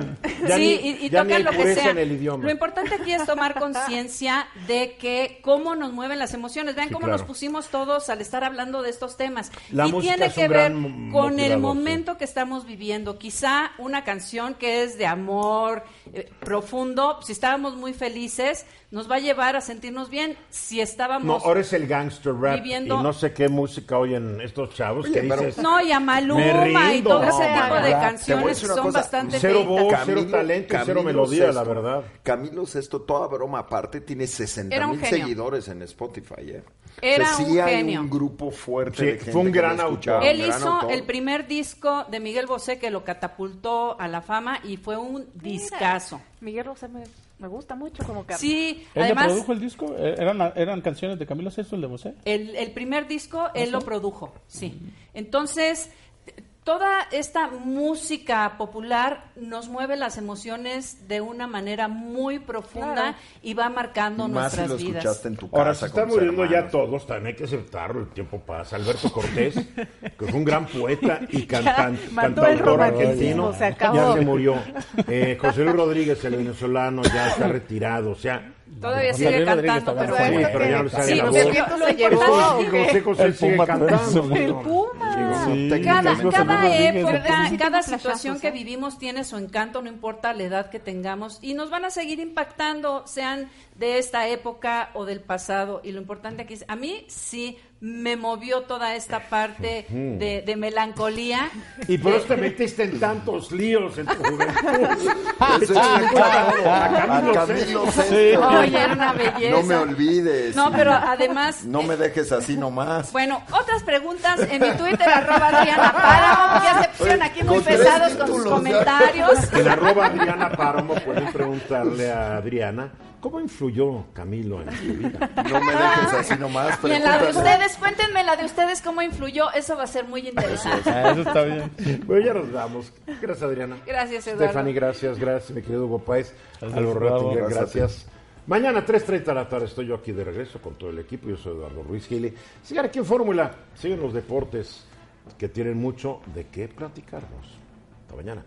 [SPEAKER 1] ya
[SPEAKER 8] sí, y, y tocan lo que sea. Lo importante aquí es tomar conciencia de que cómo nos mueven las emociones. Vean cómo nos pusimos todos al estar hablando de estos temas. Y tiene que ver con el momento que estamos viviendo. Quizá una canción que es de amor eh, profundo si estábamos muy felices, nos va a llevar a sentirnos bien. Si
[SPEAKER 1] No,
[SPEAKER 8] estábamos
[SPEAKER 1] ahora es el gangster rap
[SPEAKER 8] viviendo-
[SPEAKER 1] y no sé qué música oyen estos chavos
[SPEAKER 2] Oye,
[SPEAKER 1] que
[SPEAKER 2] pero-
[SPEAKER 1] dices...
[SPEAKER 8] No, y a
[SPEAKER 1] Me
[SPEAKER 8] Maluma y
[SPEAKER 1] rindo.
[SPEAKER 8] todo ese
[SPEAKER 1] No,
[SPEAKER 8] tipo de canciones son
[SPEAKER 2] cosa,
[SPEAKER 8] bastante
[SPEAKER 1] cero voz, cero talento y cero melodía, la verdad.
[SPEAKER 2] Camilo Sesto, toda broma aparte, tiene 60
[SPEAKER 8] Era un
[SPEAKER 2] mil seguidores en Spotify. ¿eh?
[SPEAKER 8] Era
[SPEAKER 2] O sea, sí
[SPEAKER 8] un
[SPEAKER 2] hay
[SPEAKER 8] genio.
[SPEAKER 2] un grupo fuerte
[SPEAKER 1] Sí,
[SPEAKER 2] de gente
[SPEAKER 1] fue un
[SPEAKER 2] que
[SPEAKER 1] gran
[SPEAKER 2] escuchaba,
[SPEAKER 1] autor.
[SPEAKER 8] Él
[SPEAKER 2] gran
[SPEAKER 8] hizo
[SPEAKER 2] autor.
[SPEAKER 8] el primer disco de Miguel Bosé que lo catapultó a la fama y fue un discazo.
[SPEAKER 3] Miguel Bosé me, me gusta mucho como canta.
[SPEAKER 8] Sí,
[SPEAKER 5] ¿Él
[SPEAKER 8] además
[SPEAKER 5] produjo el disco? ¿Eh, ¿Eran, eran canciones de Camilo Sesto, el de Bosé?
[SPEAKER 8] el, el primer disco él lo produjo, sí. Entonces, toda esta música popular nos mueve las emociones de una manera muy profunda
[SPEAKER 3] Claro.
[SPEAKER 8] y va marcando
[SPEAKER 2] Más si
[SPEAKER 8] nuestras
[SPEAKER 2] lo
[SPEAKER 8] vidas.
[SPEAKER 2] escuchaste en tu casa.
[SPEAKER 1] Ahora, se están muriendo ya todos, también hay que aceptarlo, el tiempo pasa. Alberto Cortés, que fue un gran poeta y (laughs) cantante, cantautor argentino,
[SPEAKER 3] se acabó.
[SPEAKER 1] ya se murió. Eh, José Luis Rodríguez, el venezolano, ya está (laughs) retirado, o sea...
[SPEAKER 8] Todavía sigue cantando, pero
[SPEAKER 5] todavía
[SPEAKER 1] Sí,
[SPEAKER 8] bueno.
[SPEAKER 1] pero ya no le sale
[SPEAKER 8] Sí,
[SPEAKER 1] la
[SPEAKER 8] lo
[SPEAKER 1] voz.
[SPEAKER 8] importante-
[SPEAKER 5] El
[SPEAKER 1] sigue
[SPEAKER 5] Puma
[SPEAKER 1] cantando.
[SPEAKER 3] El Puma.
[SPEAKER 5] Sí.
[SPEAKER 8] Cada, cada época, cada situación que
[SPEAKER 3] ¿eh?
[SPEAKER 8] vivimos tiene su encanto, no importa la edad que tengamos, y nos van a seguir impactando, sean de esta época o del pasado. Y lo importante aquí es, a mí sí me movió toda esta parte de, de melancolía.
[SPEAKER 1] Y por eso te metiste en tantos líos en tu juventud. (laughs)
[SPEAKER 2] Claro.
[SPEAKER 1] Camilo Sesto.
[SPEAKER 8] Oye, era una belleza.
[SPEAKER 2] No me olvides.
[SPEAKER 8] No, pero además...
[SPEAKER 2] No me dejes así nomás.
[SPEAKER 8] Bueno, otras preguntas en mi Twitter, arroba Adriana Páramo. Ya se pusieron aquí muy pesados con sus comentarios.
[SPEAKER 1] En arroba Adriana Páramo pueden preguntarle a Adriana cómo influyó Camilo en su vida.
[SPEAKER 2] No me dejes así nomás.
[SPEAKER 8] Y en la de ustedes, cuéntenme la de ustedes cómo influyó, eso va a ser muy interesante.
[SPEAKER 5] Eso está bien.
[SPEAKER 1] Bueno, ya nos damos. Gracias, Adriana.
[SPEAKER 8] Gracias, Eduardo.
[SPEAKER 1] Stephanie, gracias. Gracias, mi querido Hugo Páez.
[SPEAKER 5] Gracias,
[SPEAKER 1] Álvaro gracias. Mañana, 3.30 de la tarde, estoy yo aquí de regreso con todo el equipo. Yo soy Eduardo Ruiz Gili. Sigan aquí en Fórmula. Siguen los deportes que tienen mucho de qué platicarnos. Hasta mañana.